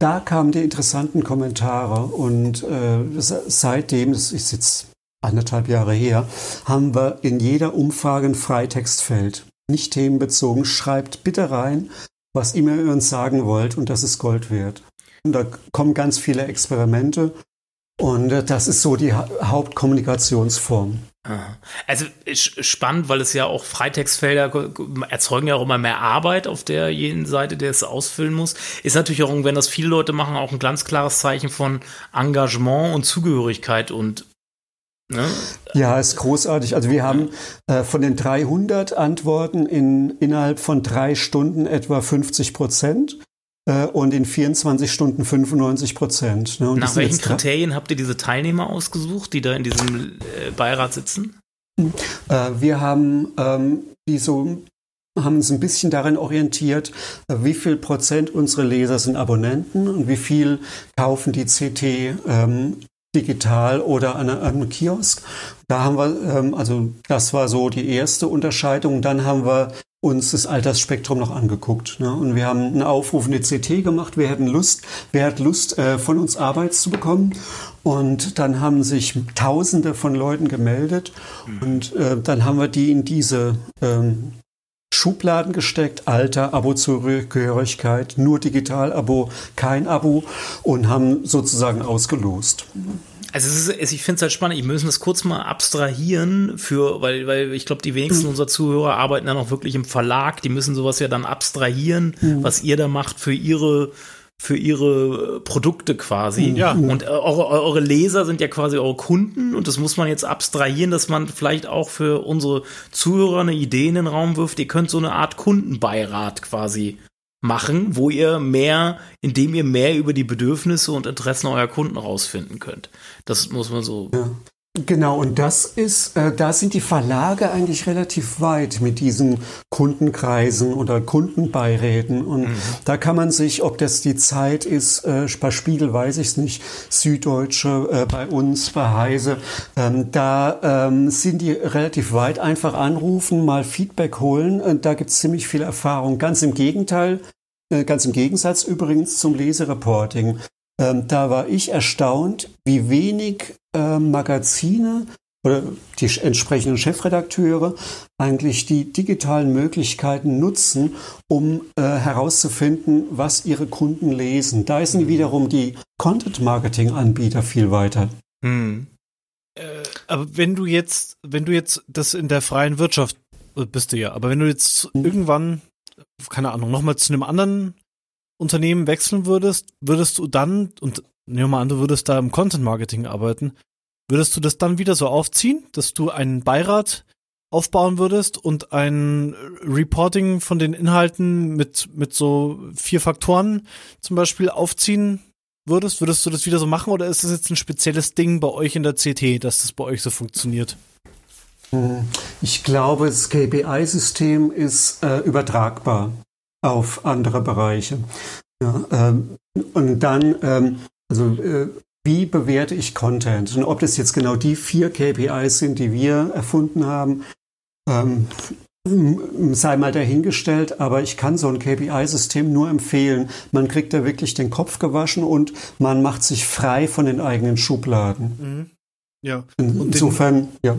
B: da kamen die interessanten Kommentare und äh, seitdem, das ist jetzt anderthalb Jahre her, haben wir in jeder Umfrage ein Freitextfeld. Nicht themenbezogen. Schreibt bitte rein, was immer ihr uns sagen wollt und das ist Gold wert. Und da kommen ganz viele Experimente und äh, das ist so die ha Hauptkommunikationsform.
C: Also spannend, weil es ja auch Freitextfelder erzeugen ja auch immer mehr Arbeit auf der jeden Seite, der es ausfüllen muss. Ist natürlich auch, wenn das viele Leute machen, auch ein ganz klares Zeichen von Engagement und Zugehörigkeit und
B: Ne? Ja, ist großartig. Also wir haben äh, von den 300 Antworten in, innerhalb von drei Stunden etwa 50 Prozent und in 24 Stunden 95 Prozent.
C: Ne? Nach welchen Kriterien habt ihr diese Teilnehmer ausgesucht, die da in diesem äh, Beirat sitzen?
B: Äh, wir haben ähm, die so haben uns ein bisschen darin orientiert, äh, wie viel Prozent unserer Leser sind Abonnenten und wie viel kaufen die CT ähm, digital oder an einem Kiosk. Da haben wir, ähm, also das war so die erste Unterscheidung. Dann haben wir uns das Altersspektrum noch angeguckt. Ne? Und wir haben einen Aufruf in die CT gemacht. Wir hätten Lust, wer hat Lust, äh, von uns Arbeit zu bekommen? Und dann haben sich Tausende von Leuten gemeldet. Und äh, dann haben wir die in diese ähm, Schubladen gesteckt, Alter, Abo-Zugehörigkeit, nur Digital-Abo, kein Abo und haben sozusagen ausgelost.
C: Also es ist, ich finde es halt spannend, ich müssen das kurz mal abstrahieren für, weil, weil ich glaube, die wenigsten mhm. unserer Zuhörer arbeiten dann auch wirklich im Verlag, die müssen sowas ja dann abstrahieren, mhm. was ihr da macht für ihre für ihre Produkte quasi. Ja. Und eure, eure Leser sind ja quasi eure Kunden und das muss man jetzt abstrahieren, dass man vielleicht auch für unsere Zuhörer eine Idee in den Raum wirft. Ihr könnt so eine Art Kundenbeirat quasi machen, wo ihr mehr, indem ihr mehr über die Bedürfnisse und Interessen eurer Kunden rausfinden könnt. Das muss man so.
B: Ja. Genau, und das ist, äh, da sind die Verlage eigentlich relativ weit mit diesen Kundenkreisen oder Kundenbeiräten. Und mhm. da kann man sich, ob das die Zeit ist, äh, bei Spiegel weiß ich es nicht, Süddeutsche, äh, bei uns, bei Heise, ähm, da ähm, sind die relativ weit. Einfach anrufen, mal Feedback holen. Und da gibt es ziemlich viel Erfahrung. Ganz im Gegenteil, äh, ganz im Gegensatz übrigens zum Lesereporting. Ähm, da war ich erstaunt, wie wenig äh, Magazine oder die entsprechenden Chefredakteure eigentlich die digitalen Möglichkeiten nutzen, um äh, herauszufinden, was ihre Kunden lesen. Da sind mhm. wiederum die Content-Marketing-Anbieter viel weiter. Mhm.
A: Äh, aber wenn du jetzt, wenn du jetzt das in der freien Wirtschaft äh, bist du ja, aber wenn du jetzt mhm. irgendwann, keine Ahnung, nochmal zu einem anderen Unternehmen wechseln würdest, würdest du dann, und nehmen wir mal an, du würdest da im Content Marketing arbeiten, würdest du das dann wieder so aufziehen, dass du einen Beirat aufbauen würdest und ein Reporting von den Inhalten mit, mit so vier Faktoren zum Beispiel aufziehen würdest? Würdest du das wieder so machen oder ist das jetzt ein spezielles Ding bei euch in der CT, dass das bei euch so funktioniert?
B: Hm, ich glaube, das KPI-System ist äh, übertragbar auf andere Bereiche. Ja, ähm, und dann, ähm, also äh, wie bewerte ich Content? Und ob das jetzt genau die vier KPIs sind, die wir erfunden haben, ähm, sei mal dahingestellt, aber ich kann so ein KPI-System nur empfehlen. Man kriegt da wirklich den Kopf gewaschen und man macht sich frei von den eigenen Schubladen. Mhm.
A: Ja.
B: Insofern, den, ja.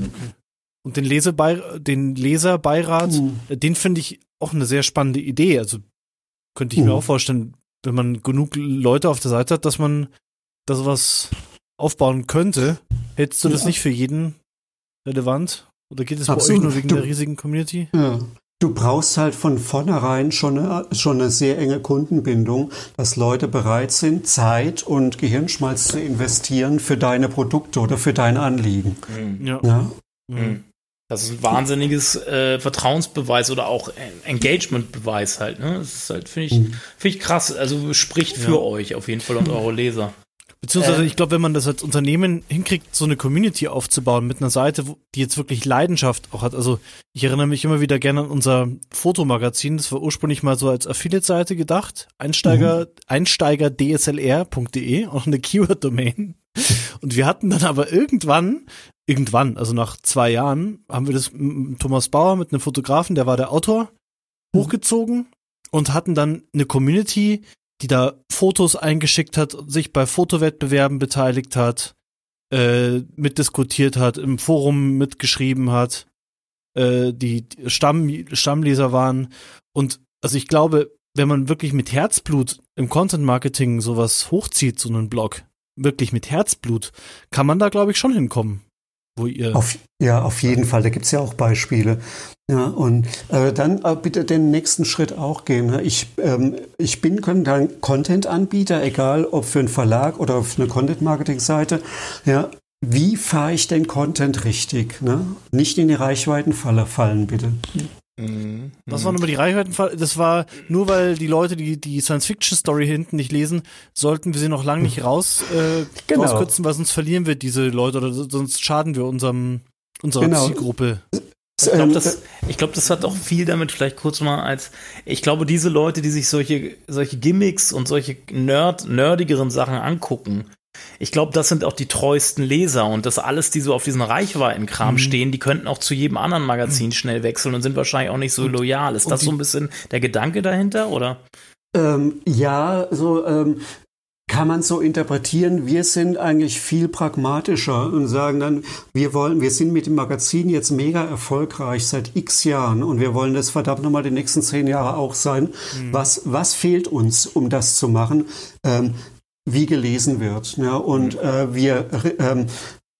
A: Und den, Lesebei den Leserbeirat, mhm. den finde ich auch eine sehr spannende Idee. Also könnte ich mhm. mir auch vorstellen, wenn man genug Leute auf der Seite hat, dass man da sowas aufbauen könnte. Hältst du das ja. nicht für jeden relevant? Oder geht es bei euch nur wegen du, der riesigen Community?
B: Ja. Du brauchst halt von vornherein schon eine, schon eine sehr enge Kundenbindung, dass Leute bereit sind, Zeit und Gehirnschmalz zu investieren für deine Produkte oder für dein Anliegen.
A: Mhm. Ja. ja?
C: Mhm. Das ist ein wahnsinniges äh, Vertrauensbeweis oder auch Engagementbeweis halt. Ne? Das ist halt, finde ich, mhm. find ich krass. Also spricht für ja. euch auf jeden Fall und eure Leser.
A: Beziehungsweise, äh, ich glaube, wenn man das als Unternehmen hinkriegt, so eine Community aufzubauen mit einer Seite, die jetzt wirklich Leidenschaft auch hat. Also, ich erinnere mich immer wieder gerne an unser Fotomagazin. Das war ursprünglich mal so als Affiliate-Seite gedacht. Einsteiger, mhm. einsteigerDSLR.de, auch eine Keyword-Domain. Und wir hatten dann aber irgendwann, irgendwann, also nach zwei Jahren, haben wir das mit Thomas Bauer mit einem Fotografen, der war der Autor, mhm. hochgezogen und hatten dann eine Community, die da Fotos eingeschickt hat, sich bei Fotowettbewerben beteiligt hat, äh, mitdiskutiert hat, im Forum mitgeschrieben hat, äh, die Stamm, Stammleser waren. Und also ich glaube, wenn man wirklich mit Herzblut im Content Marketing sowas hochzieht, so einen Blog, wirklich mit Herzblut, kann man da, glaube ich, schon hinkommen. Wo ihr.
B: Auf, ja, auf jeden Fall. Da gibt es ja auch Beispiele. Ja, und äh, dann äh, bitte den nächsten Schritt auch gehen. Ne? Ich, ähm, ich bin Content-Anbieter, egal ob für einen Verlag oder für eine Content-Marketing-Seite. Ja, wie fahre ich den Content richtig? Ne? Nicht in die Reichweitenfalle fallen, bitte.
A: Mhm. Was war nochmal die Reichweitenfalle? Das war nur, weil die Leute, die die Science-Fiction-Story hinten nicht lesen, sollten wir sie noch lange nicht raus äh, genau. rauskürzen, weil sonst verlieren wir diese Leute oder sonst schaden wir unserem unserer genau. Zielgruppe.
C: Ich glaube, das, ich glaub, das hat auch viel damit, vielleicht kurz mal als, ich glaube, diese Leute, die sich solche, solche Gimmicks und solche Nerd, nerdigeren Sachen angucken, ich glaube, das sind auch die treuesten Leser und das alles, die so auf diesen Reichweitenkram mhm. stehen, die könnten auch zu jedem anderen Magazin mhm. schnell wechseln und sind wahrscheinlich auch nicht so loyal. Ist das so ein bisschen der Gedanke dahinter, oder?
B: Ähm, ja, so ähm, kann man so interpretieren. Wir sind eigentlich viel pragmatischer und sagen dann, wir wollen, wir sind mit dem Magazin jetzt mega erfolgreich seit x Jahren und wir wollen das verdammt nochmal die nächsten zehn Jahre auch sein. Mhm. Was, was fehlt uns, um das zu machen? Ähm, wie gelesen wird. Ja, und äh, wir, ähm,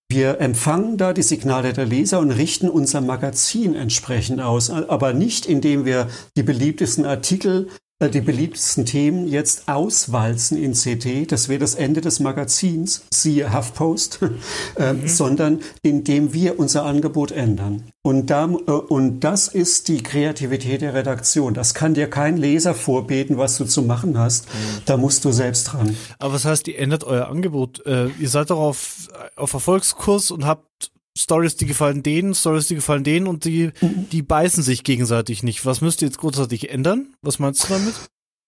B: wir empfangen da die Signale der Leser und richten unser Magazin entsprechend aus, aber nicht indem wir die beliebtesten Artikel äh, die beliebtesten Themen jetzt auswalzen in CT, das wäre das Ende des Magazins, siehe HuffPost, äh, mhm. sondern indem wir unser Angebot ändern. Und, da, äh, und das ist die Kreativität der Redaktion. Das kann dir kein Leser vorbeten, was du zu machen hast. Mhm. Da musst du selbst dran.
A: Aber was heißt, ihr ändert euer Angebot? Äh, ihr seid doch auf, auf Erfolgskurs und habt Stories, die gefallen denen, Stories, die gefallen denen und die, mhm. die beißen sich gegenseitig nicht. Was müsst ihr jetzt großartig ändern? Was meinst du damit?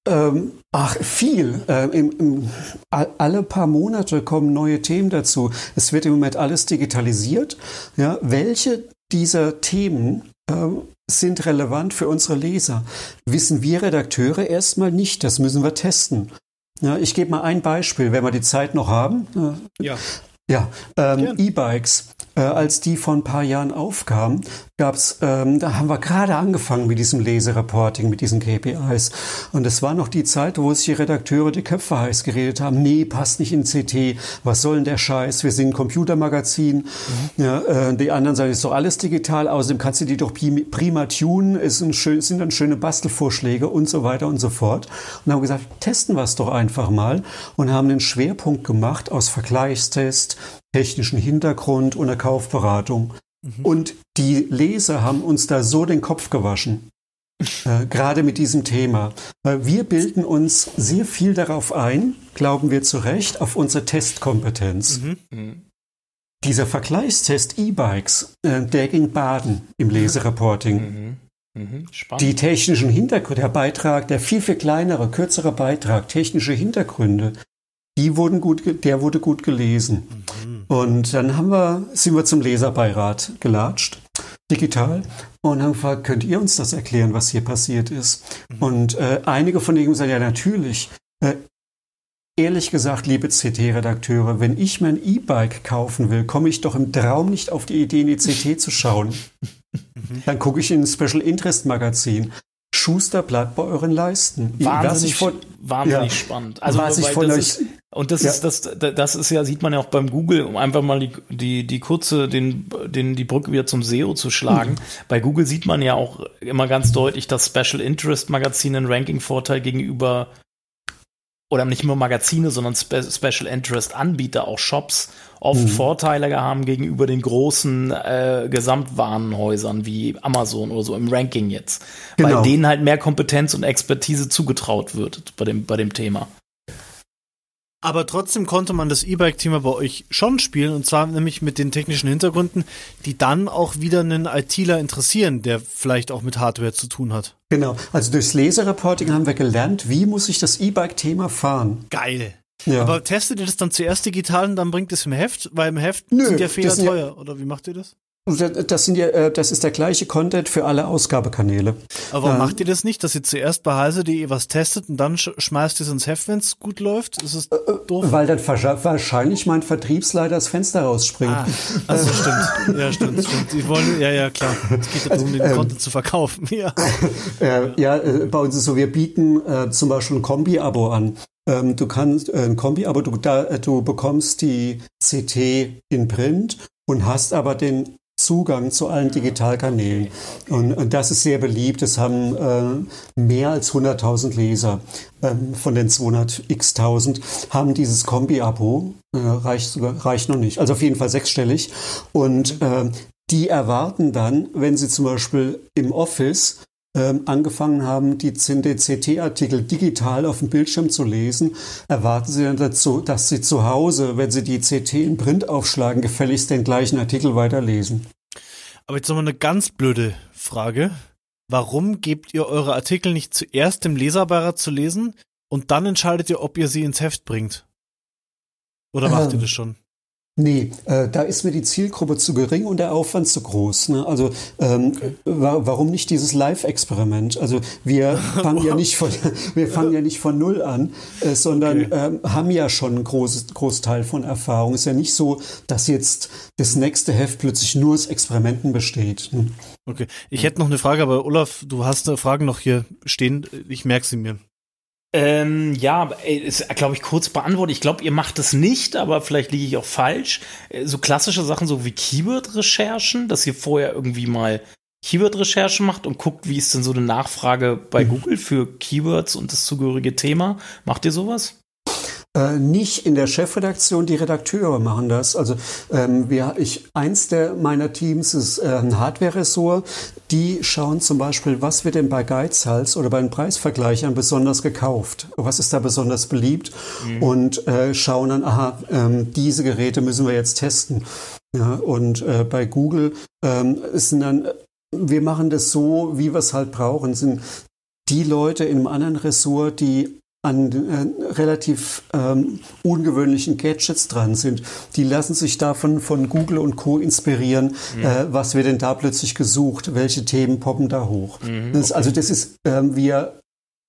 B: Ähm, ach, viel. Ähm, im, im, alle paar Monate kommen neue Themen dazu. Es wird im Moment alles digitalisiert. Ja, welche dieser Themen ähm, sind relevant für unsere Leser? Wissen wir Redakteure erstmal nicht. Das müssen wir testen. Ja, ich gebe mal ein Beispiel, wenn wir die Zeit noch haben. Ja. Ja, ähm, E-Bikes äh, als die vor ein paar Jahren aufkamen, gab's, ähm, da haben wir gerade angefangen mit diesem Lesereporting, mit diesen KPIs. Und es war noch die Zeit, wo sich die Redakteure die Köpfe heiß geredet haben. Nee, passt nicht in CT. Was soll denn der Scheiß? Wir sind ein Computermagazin. Mhm. Ja, äh, die anderen sagen, ist doch alles digital. Außerdem kannst du die doch prima tunen. Es sind, schön, sind dann schöne Bastelvorschläge und so weiter und so fort. Und haben gesagt, testen wir es doch einfach mal und haben einen Schwerpunkt gemacht aus Vergleichstest, technischen Hintergrund und der Kaufberatung. Mhm. Und die Leser haben uns da so den Kopf gewaschen. äh, gerade mit diesem Thema. Wir bilden uns sehr viel darauf ein, glauben wir zu Recht, auf unsere Testkompetenz. Mhm. Mhm. Dieser Vergleichstest E-Bikes, äh, der ging baden im Lesereporting. Mhm. mhm. Die technischen Hintergründe, der Beitrag, der viel, viel kleinere, kürzere Beitrag, technische Hintergründe, die wurden gut, der wurde gut gelesen. Mhm. Und dann haben wir, sind wir zum Leserbeirat gelatscht, digital, und haben gefragt, könnt ihr uns das erklären, was hier passiert ist? Mhm. Und äh, einige von denen sagen, ja, natürlich. Äh, Ehrlich gesagt, liebe CT-Redakteure, wenn ich mein E-Bike kaufen will, komme ich doch im Traum nicht auf die Idee, in die CT zu schauen. Mhm. Dann gucke ich in ein Special Interest Magazin. Schuster bleibt bei euren Leisten.
C: Wahnsinnig, von, wahnsinnig ja, spannend. Also was ich von euch, ist, und das ja. ist das, das ist ja sieht man ja auch beim Google, um einfach mal die die die kurze den den die Brücke wieder zum SEO zu schlagen. Mhm. Bei Google sieht man ja auch immer ganz deutlich, dass Special Interest Magazine einen Ranking Vorteil gegenüber oder nicht nur Magazine, sondern Spe Special Interest Anbieter, auch Shops, oft mhm. Vorteile haben gegenüber den großen äh, Gesamtwarenhäusern wie Amazon oder so im Ranking jetzt. Genau. Weil denen halt mehr Kompetenz und Expertise zugetraut wird bei dem, bei dem Thema.
A: Aber trotzdem konnte man das E-Bike-Thema bei euch schon spielen und zwar nämlich mit den technischen Hintergründen, die dann auch wieder einen ITler interessieren, der vielleicht auch mit Hardware zu tun hat.
B: Genau. Also durchs Lesereporting haben wir gelernt, wie muss ich das E-Bike-Thema fahren.
A: Geil. Ja. Aber testet ihr das dann zuerst digital und dann bringt es im Heft? Weil im Heft Nö, sind ja Fehler teuer. Oder wie macht ihr das?
B: Das, sind ja, äh, das ist der gleiche Content für alle Ausgabekanäle.
A: Aber warum ähm, macht ihr das nicht, dass ihr zuerst bei heise.de was testet und dann schmeißt ihr es ins Heft, wenn es gut läuft? Ist es äh, äh, doof?
B: Weil dann wahrscheinlich mein Vertriebsleiter das Fenster rausspringt. Ah,
A: also stimmt. Ja, stimmt, stimmt. Die wollen, ja, ja, klar. Es geht darum, den ähm, Content zu verkaufen. Ja.
B: Äh, ja, äh, bei uns ist so, wir bieten äh, zum Beispiel ein Kombi-Abo an. ähm, du kannst äh, ein Kombi, aber du, da, du bekommst die CT in Print und hast aber den Zugang zu allen Digitalkanälen. Und, und das ist sehr beliebt. Es haben äh, mehr als 100.000 Leser ähm, von den 200x.000 haben dieses Kombi-Abo. Äh, reicht, reicht noch nicht. Also auf jeden Fall sechsstellig. Und äh, die erwarten dann, wenn sie zum Beispiel im Office angefangen haben, die CT-Artikel digital auf dem Bildschirm zu lesen, erwarten Sie dann dazu, dass Sie zu Hause, wenn Sie die CT in Print aufschlagen, gefälligst den gleichen Artikel weiterlesen.
A: Aber jetzt nochmal eine ganz blöde Frage. Warum gebt ihr eure Artikel nicht zuerst dem Leserbearer zu lesen und dann entscheidet ihr, ob ihr sie ins Heft bringt? Oder macht ähm, ihr das schon?
B: Nee, äh, da ist mir die Zielgruppe zu gering und der Aufwand zu groß. Ne? Also ähm, okay. wa warum nicht dieses Live-Experiment? Also wir fangen ja nicht von wir fangen ja nicht von null an, äh, sondern okay. ähm, haben ja schon einen großen Großteil von Erfahrung. Ist ja nicht so, dass jetzt das nächste Heft plötzlich nur aus Experimenten besteht. Ne?
A: Okay, ich hätte noch eine Frage, aber Olaf, du hast eine Frage noch hier stehen. Ich merke sie mir.
C: Ähm, ja, ist, glaube ich, kurz beantwortet. Ich glaube, ihr macht es nicht, aber vielleicht liege ich auch falsch. Äh, so klassische Sachen, so wie Keyword-Recherchen, dass ihr vorher irgendwie mal Keyword-Recherchen macht und guckt, wie ist denn so eine Nachfrage bei mhm. Google für Keywords und das zugehörige Thema. Macht ihr sowas?
B: Äh, nicht in der Chefredaktion, die Redakteure machen das. Also ähm, wir, ich, eins der meiner Teams ist äh, ein Hardware-Ressort. Die schauen zum Beispiel, was wird denn bei Geizhals oder bei den Preisvergleichern besonders gekauft? Was ist da besonders beliebt? Mhm. Und äh, schauen dann, aha, ähm, diese Geräte müssen wir jetzt testen. Ja, und äh, bei Google ähm, sind dann wir machen das so, wie wir es halt brauchen, sind die Leute in einem anderen Ressort, die an äh, relativ ähm, ungewöhnlichen Gadgets dran sind. Die lassen sich davon von Google und Co. inspirieren. Mhm. Äh, was wird denn da plötzlich gesucht? Welche Themen poppen da hoch? Mhm, das, also das ist, ähm, wir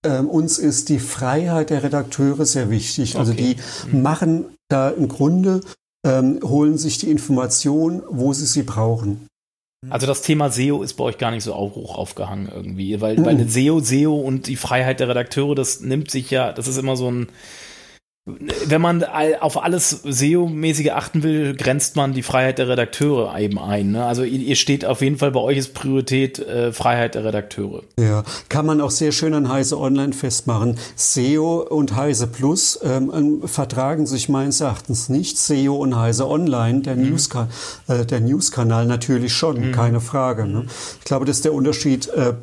B: ähm, uns ist die Freiheit der Redakteure sehr wichtig. Also okay. die mhm. machen da im Grunde, ähm, holen sich die Information, wo sie sie brauchen.
C: Mhm. Also das Thema SEO ist bei euch gar nicht so hoch aufgehangen irgendwie, weil, mhm. weil eine SEO, SEO und die Freiheit der Redakteure, das nimmt sich ja, das ist immer so ein, wenn man auf alles SEO-mäßige achten will, grenzt man die Freiheit der Redakteure eben ein. Ne? Also ihr steht auf jeden Fall bei euch ist Priorität äh, Freiheit der Redakteure.
B: Ja, kann man auch sehr schön an Heise Online festmachen. SEO und Heise Plus ähm, ähm, vertragen sich meines Erachtens nicht. SEO und Heise Online, der, mhm. News äh, News-Kanal natürlich schon, mhm. keine Frage. Ne? Ich glaube, das ist der Unterschied äh,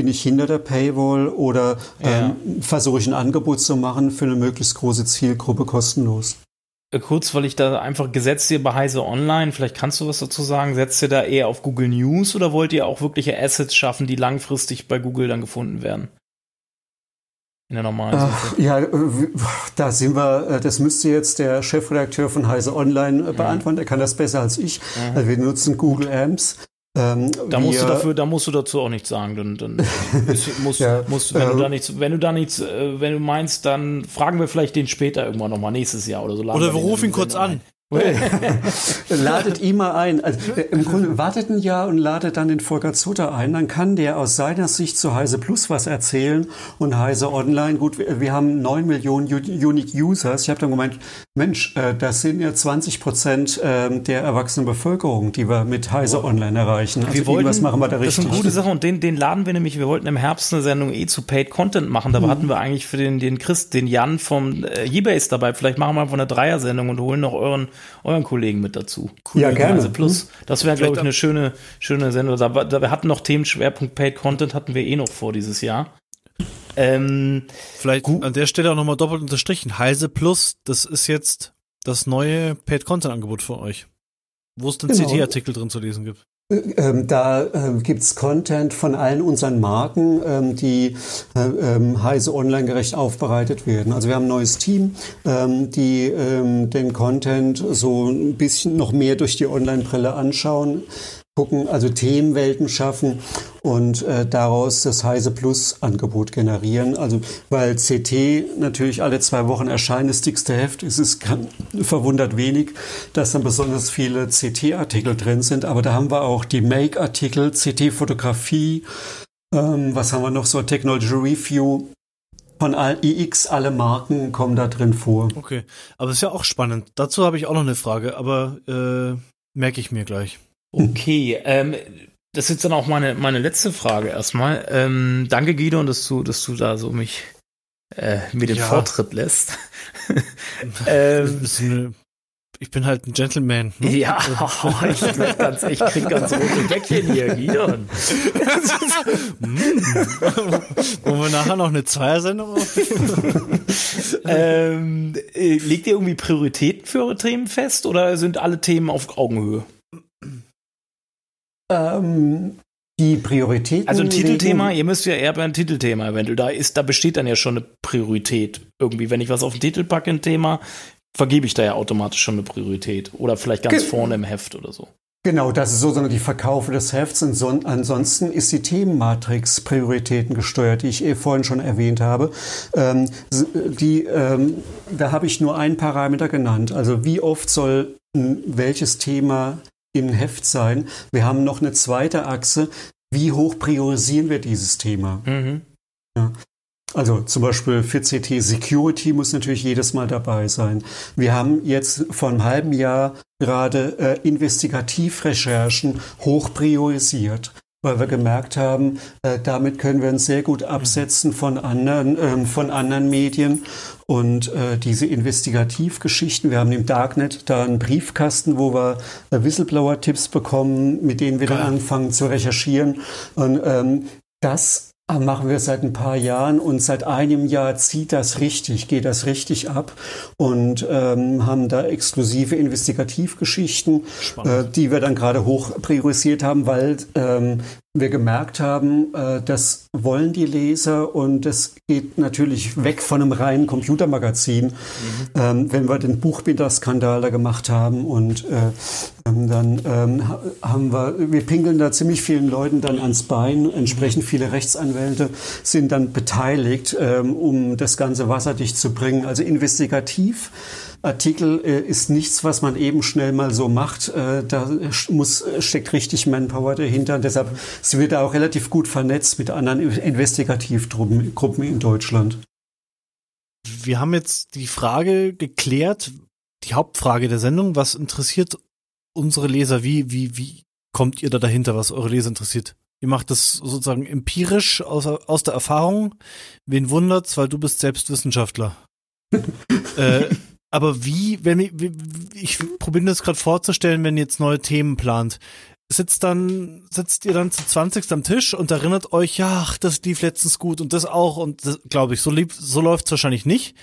B: bin ich hinter der Paywall oder ähm, ja. versuche ich ein Angebot zu machen für eine möglichst große Zielgruppe kostenlos?
C: Äh, kurz, weil ich da einfach gesetzt ihr bei Heise Online, vielleicht kannst du was dazu sagen, setzt ihr da eher auf Google News oder wollt ihr auch wirkliche Assets schaffen, die langfristig bei Google dann gefunden werden?
B: In der normalen Ach, Ja, äh, da sind wir, äh, das müsste jetzt der Chefredakteur von Heise Online beantworten, mhm. er kann das besser als ich. Mhm. Wir nutzen Google Amps.
C: Ähm, da musst du dafür, da musst du dazu auch nichts sagen. Dann, dann musst, ja, musst, wenn äh, du da nichts, wenn du da nichts, äh, wenn du meinst, dann fragen wir vielleicht den später irgendwann nochmal nächstes Jahr oder so.
A: Oder wir rufen ihn kurz an.
B: ladet ihn mal ein. Also, äh, Im Grunde wartet ein Jahr und ladet dann den Volker Zutter ein. Dann kann der aus seiner Sicht zu Heise Plus was erzählen und Heise Online. Gut, wir, wir haben neun Millionen Unique Users. Ich habe dann gemeint, Mensch, äh, das sind ja 20 Prozent äh, der erwachsenen Bevölkerung, die wir mit Heise Online erreichen.
C: Also wir wollten, was machen wir da richtig. Das ist eine gute Sache und den, den laden wir nämlich, wir wollten im Herbst eine Sendung eh zu Paid Content machen. Da mhm. hatten wir eigentlich für den, den Chris, den Jan vom äh, Ebase dabei. Vielleicht machen wir einfach eine Dreier-Sendung und holen noch euren euren Kollegen mit dazu.
B: Cool. Ja, gerne. Also
C: plus, das wäre, glaube ich, eine schöne, schöne Sendung. Da, da, wir hatten noch Themenschwerpunkt Paid Content, hatten wir eh noch vor dieses Jahr.
A: Ähm, Vielleicht gut. an der Stelle auch nochmal doppelt unterstrichen. Heise Plus, das ist jetzt das neue Paid Content Angebot für euch. Wo es den genau. CT-Artikel drin zu lesen gibt.
B: Ähm, da ähm, gibt's Content von allen unseren Marken, ähm, die äh, ähm, heise online gerecht aufbereitet werden. Also wir haben ein neues Team, ähm, die ähm, den Content so ein bisschen noch mehr durch die Online-Brille anschauen gucken, also Themenwelten schaffen und äh, daraus das Heise Plus Angebot generieren. Also weil CT natürlich alle zwei Wochen erscheint, das dickste Heft ist, es kann, verwundert wenig, dass dann besonders viele CT-Artikel drin sind. Aber da haben wir auch die Make-Artikel, CT-Fotografie, ähm, was haben wir noch so, Technology Review, von iX, alle Marken kommen da drin vor.
A: Okay, aber ist ja auch spannend. Dazu habe ich auch noch eine Frage, aber äh, merke ich mir gleich.
C: Okay, ähm, das ist jetzt dann auch meine, meine letzte Frage erstmal. Ähm, danke, Guido, dass du, dass du da so mich äh, mir den ja. Vortritt lässt.
A: ähm, ich bin halt ein Gentleman.
C: Ne? Ja, ich, ganz, ich krieg ganz rote Bäckchen hier, Gideon.
A: mm. Wollen wir nachher noch eine Zweiersendung
C: ähm, äh, Legt ihr irgendwie Prioritäten für eure Themen fest oder sind alle Themen auf Augenhöhe?
B: Ähm, die Prioritäten.
C: Also ein Titelthema, ihr müsst ja eher bei einem Titelthema eventuell. Da ist, da besteht dann ja schon eine Priorität. Irgendwie, wenn ich was auf den Titel packe, ein Thema, vergebe ich da ja automatisch schon eine Priorität. Oder vielleicht ganz vorne im Heft oder so.
B: Genau, das ist so, sondern die Verkaufe des Hefts. ansonsten ist die Themenmatrix Prioritäten gesteuert, die ich eh vorhin schon erwähnt habe. Ähm, die, ähm, da habe ich nur einen Parameter genannt. Also wie oft soll welches Thema im Heft sein. Wir haben noch eine zweite Achse. Wie hoch priorisieren wir dieses Thema? Mhm. Ja. Also zum Beispiel für CT Security muss natürlich jedes Mal dabei sein. Wir haben jetzt vor einem halben Jahr gerade äh, Investigativrecherchen hoch priorisiert weil wir gemerkt haben, äh, damit können wir uns sehr gut absetzen von anderen, ähm, von anderen Medien. Und äh, diese Investigativgeschichten, wir haben im Darknet da einen Briefkasten, wo wir äh, Whistleblower-Tipps bekommen, mit denen wir dann anfangen zu recherchieren. Und ähm, das machen wir seit ein paar Jahren und seit einem Jahr zieht das richtig, geht das richtig ab und ähm, haben da exklusive Investigativgeschichten, äh, die wir dann gerade hoch priorisiert haben, weil ähm, wir gemerkt haben, äh, das wollen die Leser und es geht natürlich weg von einem reinen Computermagazin, mhm. ähm, wenn wir den Buchbinder-Skandal da gemacht haben und äh, ähm, dann ähm, haben wir, wir pinkeln da ziemlich vielen Leuten dann ans Bein, entsprechend viele Rechtsanwälte sind dann beteiligt, ähm, um das ganze wasserdicht zu bringen, also investigativ Artikel äh, ist nichts, was man eben schnell mal so macht. Äh, da muss, steckt richtig Manpower dahinter. Und deshalb sind wir da auch relativ gut vernetzt mit anderen Investigativgruppen in Deutschland.
A: Wir haben jetzt die Frage geklärt, die Hauptfrage der Sendung. Was interessiert unsere Leser? Wie, wie, wie kommt ihr da dahinter, was eure Leser interessiert? Ihr macht das sozusagen empirisch aus, aus der Erfahrung. Wen wundert's, weil du bist selbst Wissenschaftler. äh, aber wie, wenn ich, ich probiere das gerade vorzustellen, wenn ihr jetzt neue Themen plant, sitzt dann, sitzt ihr dann zu 20 am Tisch und erinnert euch, ja, ach, das lief letztens gut und das auch und das, glaube ich, so lief, so läuft's wahrscheinlich nicht.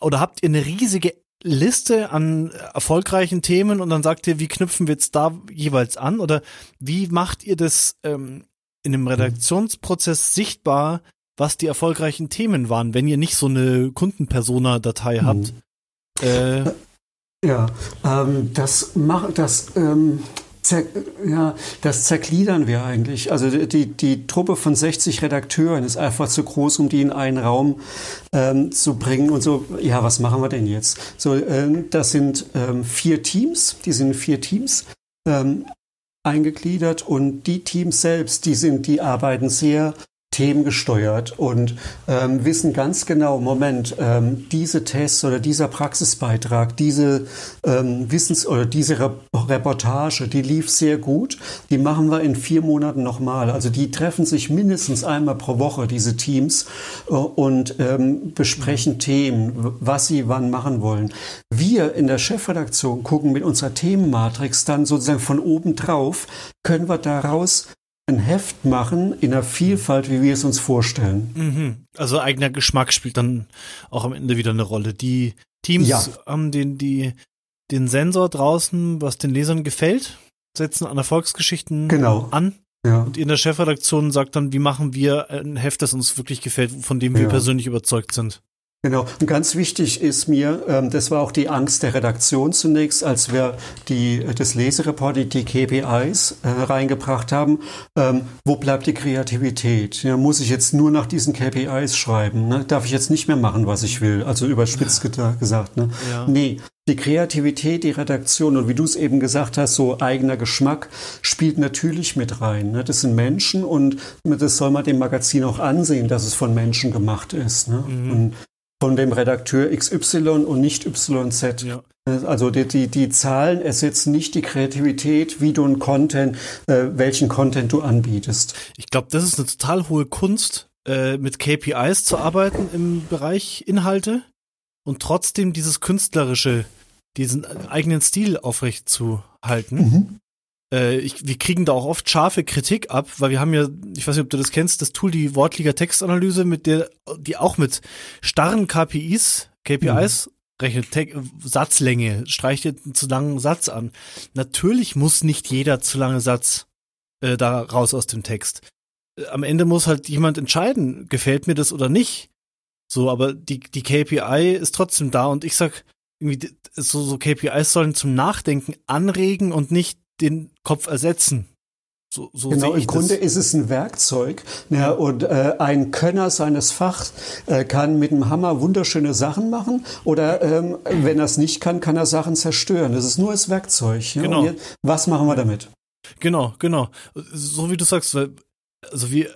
A: Oder habt ihr eine riesige Liste an erfolgreichen Themen und dann sagt ihr, wie knüpfen wir jetzt da jeweils an? Oder wie macht ihr das ähm, in einem Redaktionsprozess sichtbar, was die erfolgreichen Themen waren, wenn ihr nicht so eine Kundenpersona-Datei mhm. habt?
B: Äh, ja, ähm, das macht das. Ähm, zer, ja, das zergliedern wir eigentlich. Also die, die Truppe von 60 Redakteuren ist einfach zu groß, um die in einen Raum ähm, zu bringen und so, ja, was machen wir denn jetzt? So, ähm, das sind ähm, vier Teams, die sind vier Teams ähm, eingegliedert und die Teams selbst, die sind, die arbeiten sehr themengesteuert und ähm, wissen ganz genau, Moment, ähm, diese Tests oder dieser Praxisbeitrag, diese ähm, Wissens- oder diese Re Reportage, die lief sehr gut, die machen wir in vier Monaten nochmal. Also die treffen sich mindestens einmal pro Woche, diese Teams, äh, und ähm, besprechen mhm. Themen, was sie wann machen wollen. Wir in der Chefredaktion gucken mit unserer Themenmatrix dann sozusagen von oben drauf, können wir daraus ein Heft machen in der Vielfalt, wie wir es uns vorstellen.
A: Mhm. Also eigener Geschmack spielt dann auch am Ende wieder eine Rolle. Die Teams ja. haben den, die, den Sensor draußen, was den Lesern gefällt, setzen an Erfolgsgeschichten
B: genau.
A: an. Ja. Und in der Chefredaktion sagt dann, wie machen wir ein Heft, das uns wirklich gefällt, von dem wir ja. persönlich überzeugt sind.
B: Genau. Und ganz wichtig ist mir, ähm, das war auch die Angst der Redaktion zunächst, als wir die, das Lesereporting, die KPIs äh, reingebracht haben. Ähm, wo bleibt die Kreativität? Ja, muss ich jetzt nur nach diesen KPIs schreiben? Ne? Darf ich jetzt nicht mehr machen, was ich will? Also überspitzt gesagt. Ne? Ja. Nee, die Kreativität, die Redaktion und wie du es eben gesagt hast, so eigener Geschmack spielt natürlich mit rein. Ne? Das sind Menschen und das soll man dem Magazin auch ansehen, dass es von Menschen gemacht ist. Ne? Mhm. Und von dem Redakteur XY und nicht YZ. Ja. Also die, die, die Zahlen ersetzen nicht die Kreativität, wie du einen Content, äh, welchen Content du anbietest.
A: Ich glaube, das ist eine total hohe Kunst, äh, mit KPIs zu arbeiten im Bereich Inhalte und trotzdem dieses künstlerische, diesen eigenen Stil aufrecht zu halten. Mhm. Äh, ich, wir kriegen da auch oft scharfe Kritik ab, weil wir haben ja, ich weiß nicht, ob du das kennst, das Tool, die Wortliga Textanalyse, mit der, die auch mit starren KPIs, KPIs mhm. rechnet, Te Satzlänge, streicht dir einen zu langen Satz an. Natürlich muss nicht jeder zu lange Satz äh, da raus aus dem Text. Äh, am Ende muss halt jemand entscheiden, gefällt mir das oder nicht. So, aber die, die KPI ist trotzdem da und ich sag, irgendwie, so, so KPIs sollen zum Nachdenken anregen und nicht den Kopf ersetzen.
B: So, so genau, im Grunde ist es ein Werkzeug. Ja, und äh, ein Könner seines Fachs äh, kann mit dem Hammer wunderschöne Sachen machen oder ähm, wenn er es nicht kann, kann er Sachen zerstören. Das ist nur das Werkzeug. Ja? Genau. Jetzt, was machen wir damit?
A: Genau, genau. So wie du sagst, weil, also wie,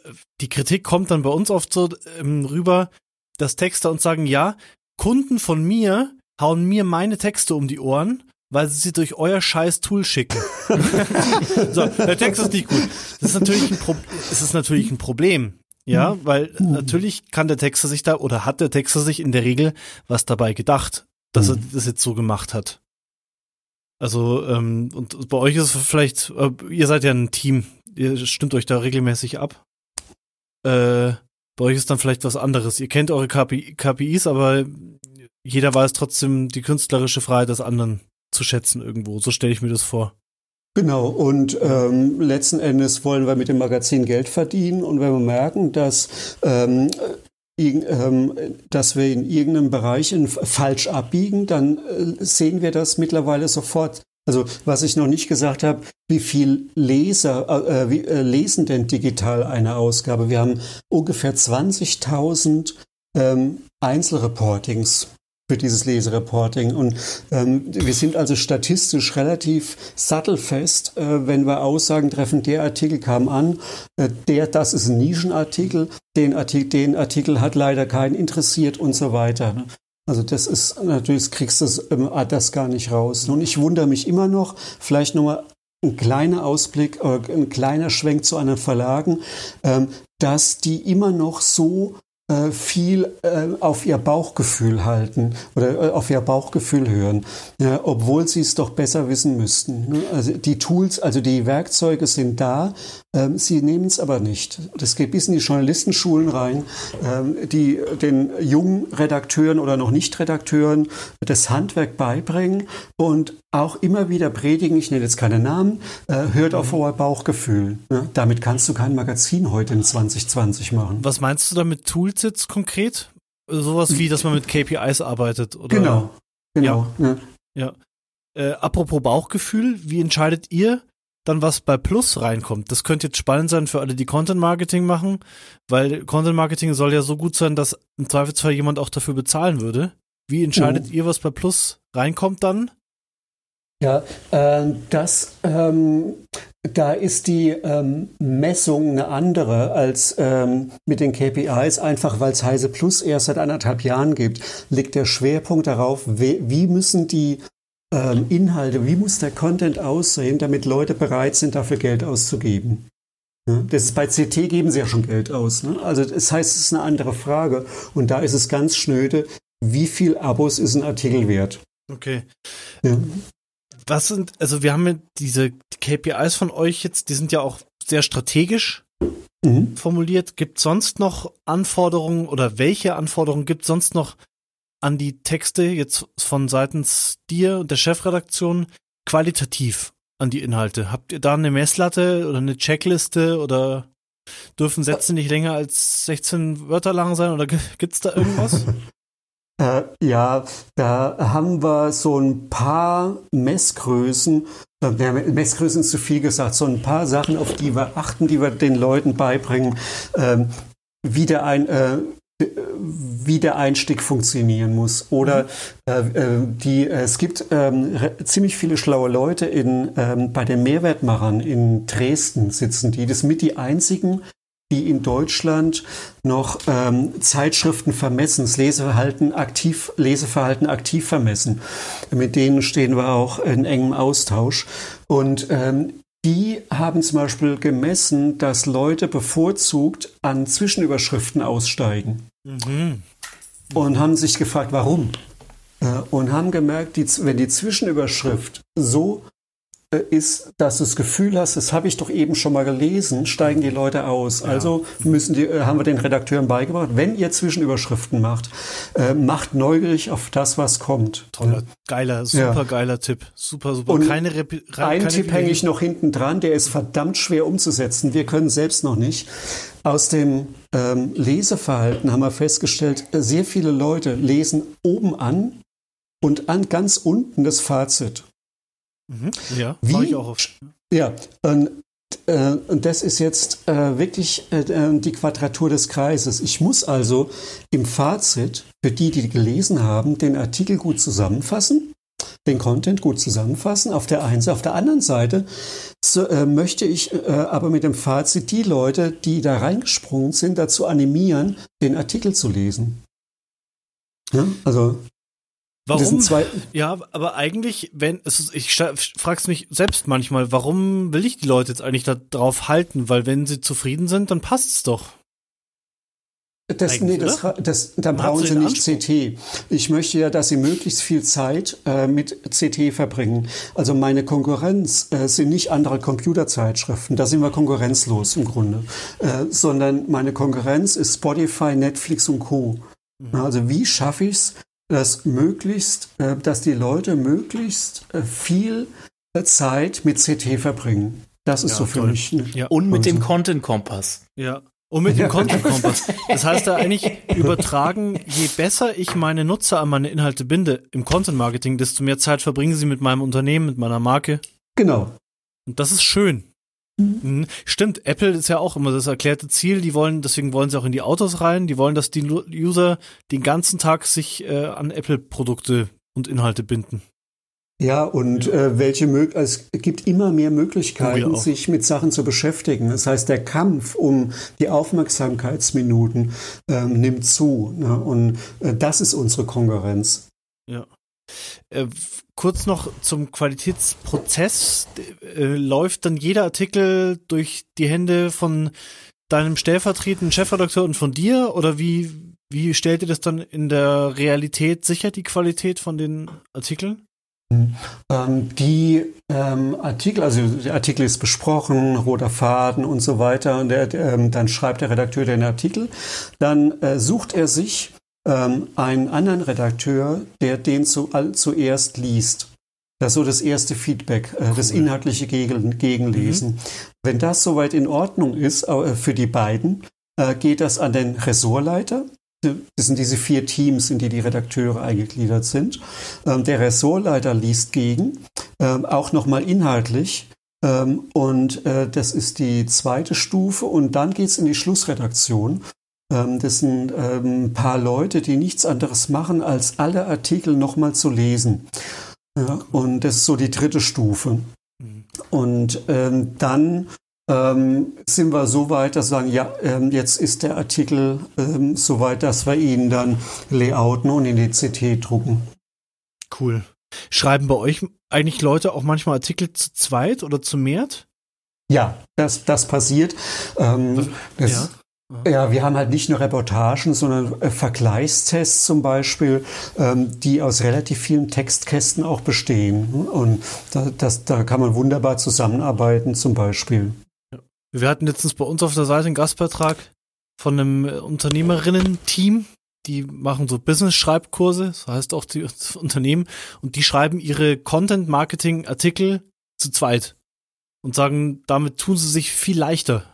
A: die Kritik kommt dann bei uns oft so ähm, rüber, dass Texter uns sagen, ja, Kunden von mir hauen mir meine Texte um die Ohren weil sie sie durch euer scheiß Tool schicken. so, der Text ist nicht gut. Das ist natürlich ein, Pro es ist natürlich ein Problem. Ja, mhm. weil mhm. natürlich kann der Texter sich da oder hat der Texter sich in der Regel was dabei gedacht, dass er mhm. das jetzt so gemacht hat. Also, ähm, und bei euch ist es vielleicht, äh, ihr seid ja ein Team, ihr stimmt euch da regelmäßig ab. Äh, bei euch ist dann vielleicht was anderes. Ihr kennt eure KPI, KPIs, aber jeder weiß trotzdem die künstlerische Freiheit des anderen zu schätzen irgendwo. So stelle ich mir das vor.
B: Genau, und ähm, letzten Endes wollen wir mit dem Magazin Geld verdienen und wenn wir merken, dass, ähm, ähm, dass wir in irgendeinem Bereich falsch abbiegen, dann äh, sehen wir das mittlerweile sofort. Also was ich noch nicht gesagt habe, wie viel Leser äh, äh wie, äh, lesen denn digital eine Ausgabe? Wir haben ungefähr 20.000 ähm, Einzelreportings für dieses Lesereporting. Und ähm, wir sind also statistisch relativ sattelfest, äh, wenn wir Aussagen treffen, der Artikel kam an, äh, der, das ist ein Nischenartikel, den Artikel, den Artikel hat leider keinen interessiert und so weiter. Ne? Also das ist natürlich, kriegst du das, ähm, das gar nicht raus. Und ich wundere mich immer noch, vielleicht nochmal ein kleiner Ausblick, äh, ein kleiner Schwenk zu anderen Verlagen, ähm, dass die immer noch so viel äh, auf ihr Bauchgefühl halten oder äh, auf ihr Bauchgefühl hören, ja, obwohl sie es doch besser wissen müssten. Also die Tools, also die Werkzeuge sind da, sie nehmen es aber nicht. Das geht bis in die Journalistenschulen rein, ähm, die den jungen Redakteuren oder noch nicht Redakteuren das Handwerk beibringen und auch immer wieder predigen, ich nenne jetzt keine Namen, äh, hört auf euer Bauchgefühl. Ne? Damit kannst du kein Magazin heute in 2020 machen.
A: Was meinst du damit Tools jetzt konkret? Sowas wie, dass man mit KPIs arbeitet? Oder?
B: Genau.
A: genau. Ja. ja. Äh, apropos Bauchgefühl, wie entscheidet ihr, dann was bei Plus reinkommt. Das könnte jetzt spannend sein für alle, die Content Marketing machen, weil Content Marketing soll ja so gut sein, dass im Zweifelsfall jemand auch dafür bezahlen würde. Wie entscheidet oh. ihr, was bei Plus reinkommt dann?
B: Ja, äh, das, ähm, da ist die ähm, Messung eine andere als ähm, mit den KPIs, einfach weil es Heise Plus erst seit anderthalb Jahren gibt, liegt der Schwerpunkt darauf, wie, wie müssen die ähm, Inhalte, wie muss der Content aussehen, damit Leute bereit sind, dafür Geld auszugeben. Ja, das ist bei CT geben sie ja schon Geld aus. Ne? Also das heißt, es ist eine andere Frage. Und da ist es ganz schnöde, wie viel Abos ist ein Artikel wert?
A: Okay. Ja was sind, also wir haben ja diese KPIs von euch jetzt, die sind ja auch sehr strategisch mhm. formuliert. Gibt sonst noch Anforderungen oder welche Anforderungen gibt sonst noch an die Texte jetzt von seitens dir und der Chefredaktion qualitativ an die Inhalte? Habt ihr da eine Messlatte oder eine Checkliste oder dürfen Sätze nicht länger als 16 Wörter lang sein oder gibt's da irgendwas?
B: Äh, ja, da haben wir so ein paar Messgrößen. Äh, Messgrößen ist zu viel gesagt. So ein paar Sachen, auf die wir achten, die wir den Leuten beibringen. Ähm, wie der, ein, äh, wie der Einstieg funktionieren muss. Oder mhm. äh, äh die, äh, es gibt ähm, ziemlich viele schlaue Leute in, ähm, bei den Mehrwertmachern in Dresden sitzen die. Das mit die einzigen, die in Deutschland noch ähm, Zeitschriften vermessen, das Leseverhalten aktiv, Leseverhalten aktiv vermessen. Mit denen stehen wir auch in engem Austausch. Und ähm, die haben zum Beispiel gemessen, dass Leute bevorzugt an Zwischenüberschriften aussteigen. Mhm. Und haben sich gefragt, warum? Äh, und haben gemerkt, die, wenn die Zwischenüberschrift so ist, dass du das Gefühl hast, das habe ich doch eben schon mal gelesen, steigen die Leute aus. Ja. Also müssen die, äh, haben wir den Redakteuren beigebracht, wenn ihr Zwischenüberschriften macht, äh, macht neugierig auf das, was kommt.
A: Toller, geiler, super ja. geiler Tipp. Super, super.
B: Und keine Repi Ein keine Tipp hänge ich noch hinten dran, der ist verdammt schwer umzusetzen. Wir können selbst noch nicht. Aus dem ähm, Leseverhalten haben wir festgestellt, sehr viele Leute lesen oben an und an ganz unten das Fazit.
A: Mhm. Ja,
B: Wie, ich auch oft. Ja, und, äh, und das ist jetzt äh, wirklich äh, äh, die Quadratur des Kreises. Ich muss also im Fazit für die, die gelesen haben, den Artikel gut zusammenfassen, den Content gut zusammenfassen. Auf der einen Seite, auf der anderen Seite so, äh, möchte ich äh, aber mit dem Fazit die Leute, die da reingesprungen sind, dazu animieren, den Artikel zu lesen. Ja, also
A: Warum? Ja, aber eigentlich, wenn es ich frag's mich selbst manchmal, warum will ich die Leute jetzt eigentlich da drauf halten? Weil wenn sie zufrieden sind, dann passt's doch.
B: Das, nee, das, das, dann brauchen Sie nicht CT. Ich möchte ja, dass Sie möglichst viel Zeit äh, mit CT verbringen. Also meine Konkurrenz äh, sind nicht andere Computerzeitschriften, da sind wir konkurrenzlos im Grunde, äh, sondern meine Konkurrenz ist Spotify, Netflix und Co. Mhm. Also wie schaffe ich es, dass möglichst, äh, dass die Leute möglichst äh, viel äh, Zeit mit CT verbringen. Das ist ja, so für toll. mich.
C: Ne? Ja. Und mit dem Content-Kompass.
A: Ja. Und mit dem Content-Kompass. Das heißt da eigentlich übertragen, je besser ich meine Nutzer an meine Inhalte binde im Content-Marketing, desto mehr Zeit verbringen sie mit meinem Unternehmen, mit meiner Marke.
B: Genau.
A: Und das ist schön. Mhm. Stimmt, Apple ist ja auch immer das erklärte Ziel. Die wollen, deswegen wollen sie auch in die Autos rein. Die wollen, dass die User den ganzen Tag sich äh, an Apple-Produkte und Inhalte binden.
B: Ja, und äh, welche es gibt immer mehr Möglichkeiten, sich mit Sachen zu beschäftigen. Das heißt, der Kampf um die Aufmerksamkeitsminuten ähm, nimmt zu. Ne? Und äh, das ist unsere Konkurrenz.
A: Ja. Äh, kurz noch zum Qualitätsprozess. Äh, läuft dann jeder Artikel durch die Hände von deinem stellvertretenden Chefredakteur und von dir? Oder wie, wie stellt ihr das dann in der Realität sicher, die Qualität von den Artikeln?
B: Ähm, die ähm, Artikel, also der Artikel ist besprochen, roter Faden und so weiter, und der, ähm, dann schreibt der Redakteur den Artikel, dann äh, sucht er sich ähm, einen anderen Redakteur, der den zu, zuerst liest. Das ist so das erste Feedback, äh, cool. das inhaltliche Gegen, Gegenlesen. Mhm. Wenn das soweit in Ordnung ist äh, für die beiden, äh, geht das an den Ressortleiter. Das sind diese vier Teams, in die die Redakteure eingegliedert sind. Ähm, der Ressortleiter liest gegen, ähm, auch nochmal inhaltlich. Ähm, und äh, das ist die zweite Stufe. Und dann geht's in die Schlussredaktion. Ähm, das sind ähm, ein paar Leute, die nichts anderes machen, als alle Artikel nochmal zu lesen. Ja, und das ist so die dritte Stufe. Mhm. Und ähm, dann ähm, sind wir so weit, dass wir sagen, ja, ähm, jetzt ist der Artikel ähm, so weit, dass wir ihn dann layouten und in die CT drucken.
A: Cool. Schreiben bei euch eigentlich Leute auch manchmal Artikel zu zweit oder zu mehrt?
B: Ja, das, das passiert. Ähm, das, ja. Ja, wir haben halt nicht nur Reportagen, sondern äh, Vergleichstests zum Beispiel, ähm, die aus relativ vielen Textkästen auch bestehen. Und da, das, da kann man wunderbar zusammenarbeiten zum Beispiel.
A: Wir hatten letztens bei uns auf der Seite einen Gastbeitrag von einem äh, Unternehmerinnen-Team, die machen so Business-Schreibkurse, das heißt auch die das Unternehmen, und die schreiben ihre Content-Marketing-Artikel zu zweit und sagen, damit tun sie sich viel leichter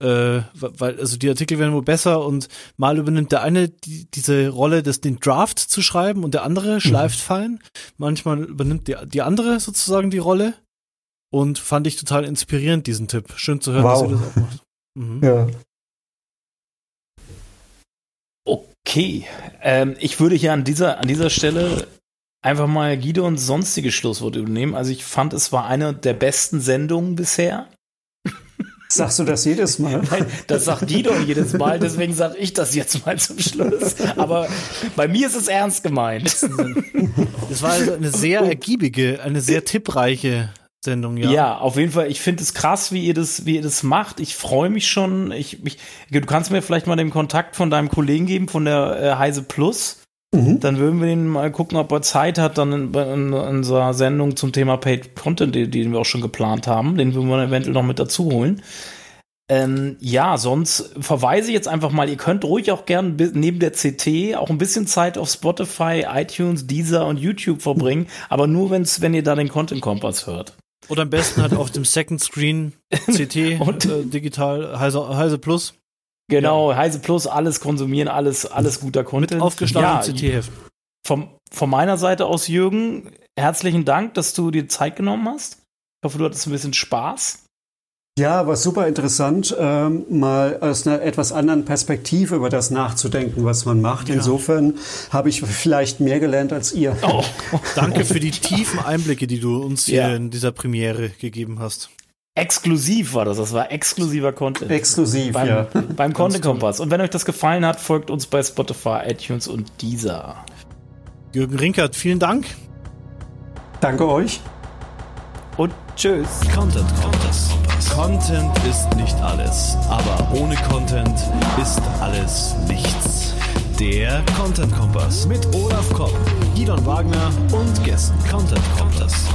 A: äh, weil also die Artikel werden wohl besser und mal übernimmt der eine die, diese Rolle, das den Draft zu schreiben und der andere mhm. schleift mhm. fein. Manchmal übernimmt die, die andere sozusagen die Rolle und fand ich total inspirierend diesen Tipp. Schön zu hören, wow. dass ihr das auch macht. Mhm. Ja.
C: Okay, ähm, ich würde hier an dieser an dieser Stelle einfach mal Guido und sonstige Schlussworte übernehmen. Also ich fand, es war eine der besten Sendungen bisher.
B: Sagst du das jedes Mal?
C: Nein, das sagt Guido jedes Mal, deswegen sage ich das jetzt mal zum Schluss. Aber bei mir ist es ernst gemeint.
A: Das war also eine sehr ergiebige, eine sehr tippreiche Sendung, ja.
C: Ja, auf jeden Fall. Ich finde es krass, wie ihr das, wie ihr das macht. Ich freue mich schon. Ich, ich, du kannst mir vielleicht mal den Kontakt von deinem Kollegen geben, von der äh, Heise Plus. Mhm. Dann würden wir den mal gucken, ob er Zeit hat, dann in, in, in unserer Sendung zum Thema Paid Content, den, den, wir auch schon geplant haben. Den würden wir eventuell noch mit dazu holen. Ähm, ja, sonst verweise ich jetzt einfach mal, ihr könnt ruhig auch gern neben der CT auch ein bisschen Zeit auf Spotify, iTunes, Deezer und YouTube verbringen, aber nur wenn's, wenn ihr da den Content Kompass hört.
A: Oder am besten halt auf dem Second Screen CT und äh, digital Heise, Heise Plus.
C: Genau, ja. Heise Plus, alles konsumieren, alles, alles guter Content. Mit
A: aufgeschlagenen ja, CT-Heft.
C: Vom, von meiner Seite aus, Jürgen, herzlichen Dank, dass du dir Zeit genommen hast. Ich hoffe, du hattest ein bisschen Spaß.
B: Ja, war super interessant, ähm, mal aus einer etwas anderen Perspektive über das nachzudenken, was man macht. Ja. Insofern habe ich vielleicht mehr gelernt als ihr. Oh.
A: Danke für die tiefen Einblicke, die du uns hier ja. in dieser Premiere gegeben hast.
C: Exklusiv war das, das war exklusiver Content.
B: Exklusiv,
C: beim,
B: ja.
C: Beim Content Kompass. Und wenn euch das gefallen hat, folgt uns bei Spotify, iTunes und Deezer.
A: Jürgen Rinkert, vielen Dank.
B: Danke euch.
C: Und tschüss.
D: Content Kompass. Content ist nicht alles, aber ohne Content ist alles nichts. Der Content Kompass mit Olaf Kopp, Gidon Wagner und Gästen. Content Kompass.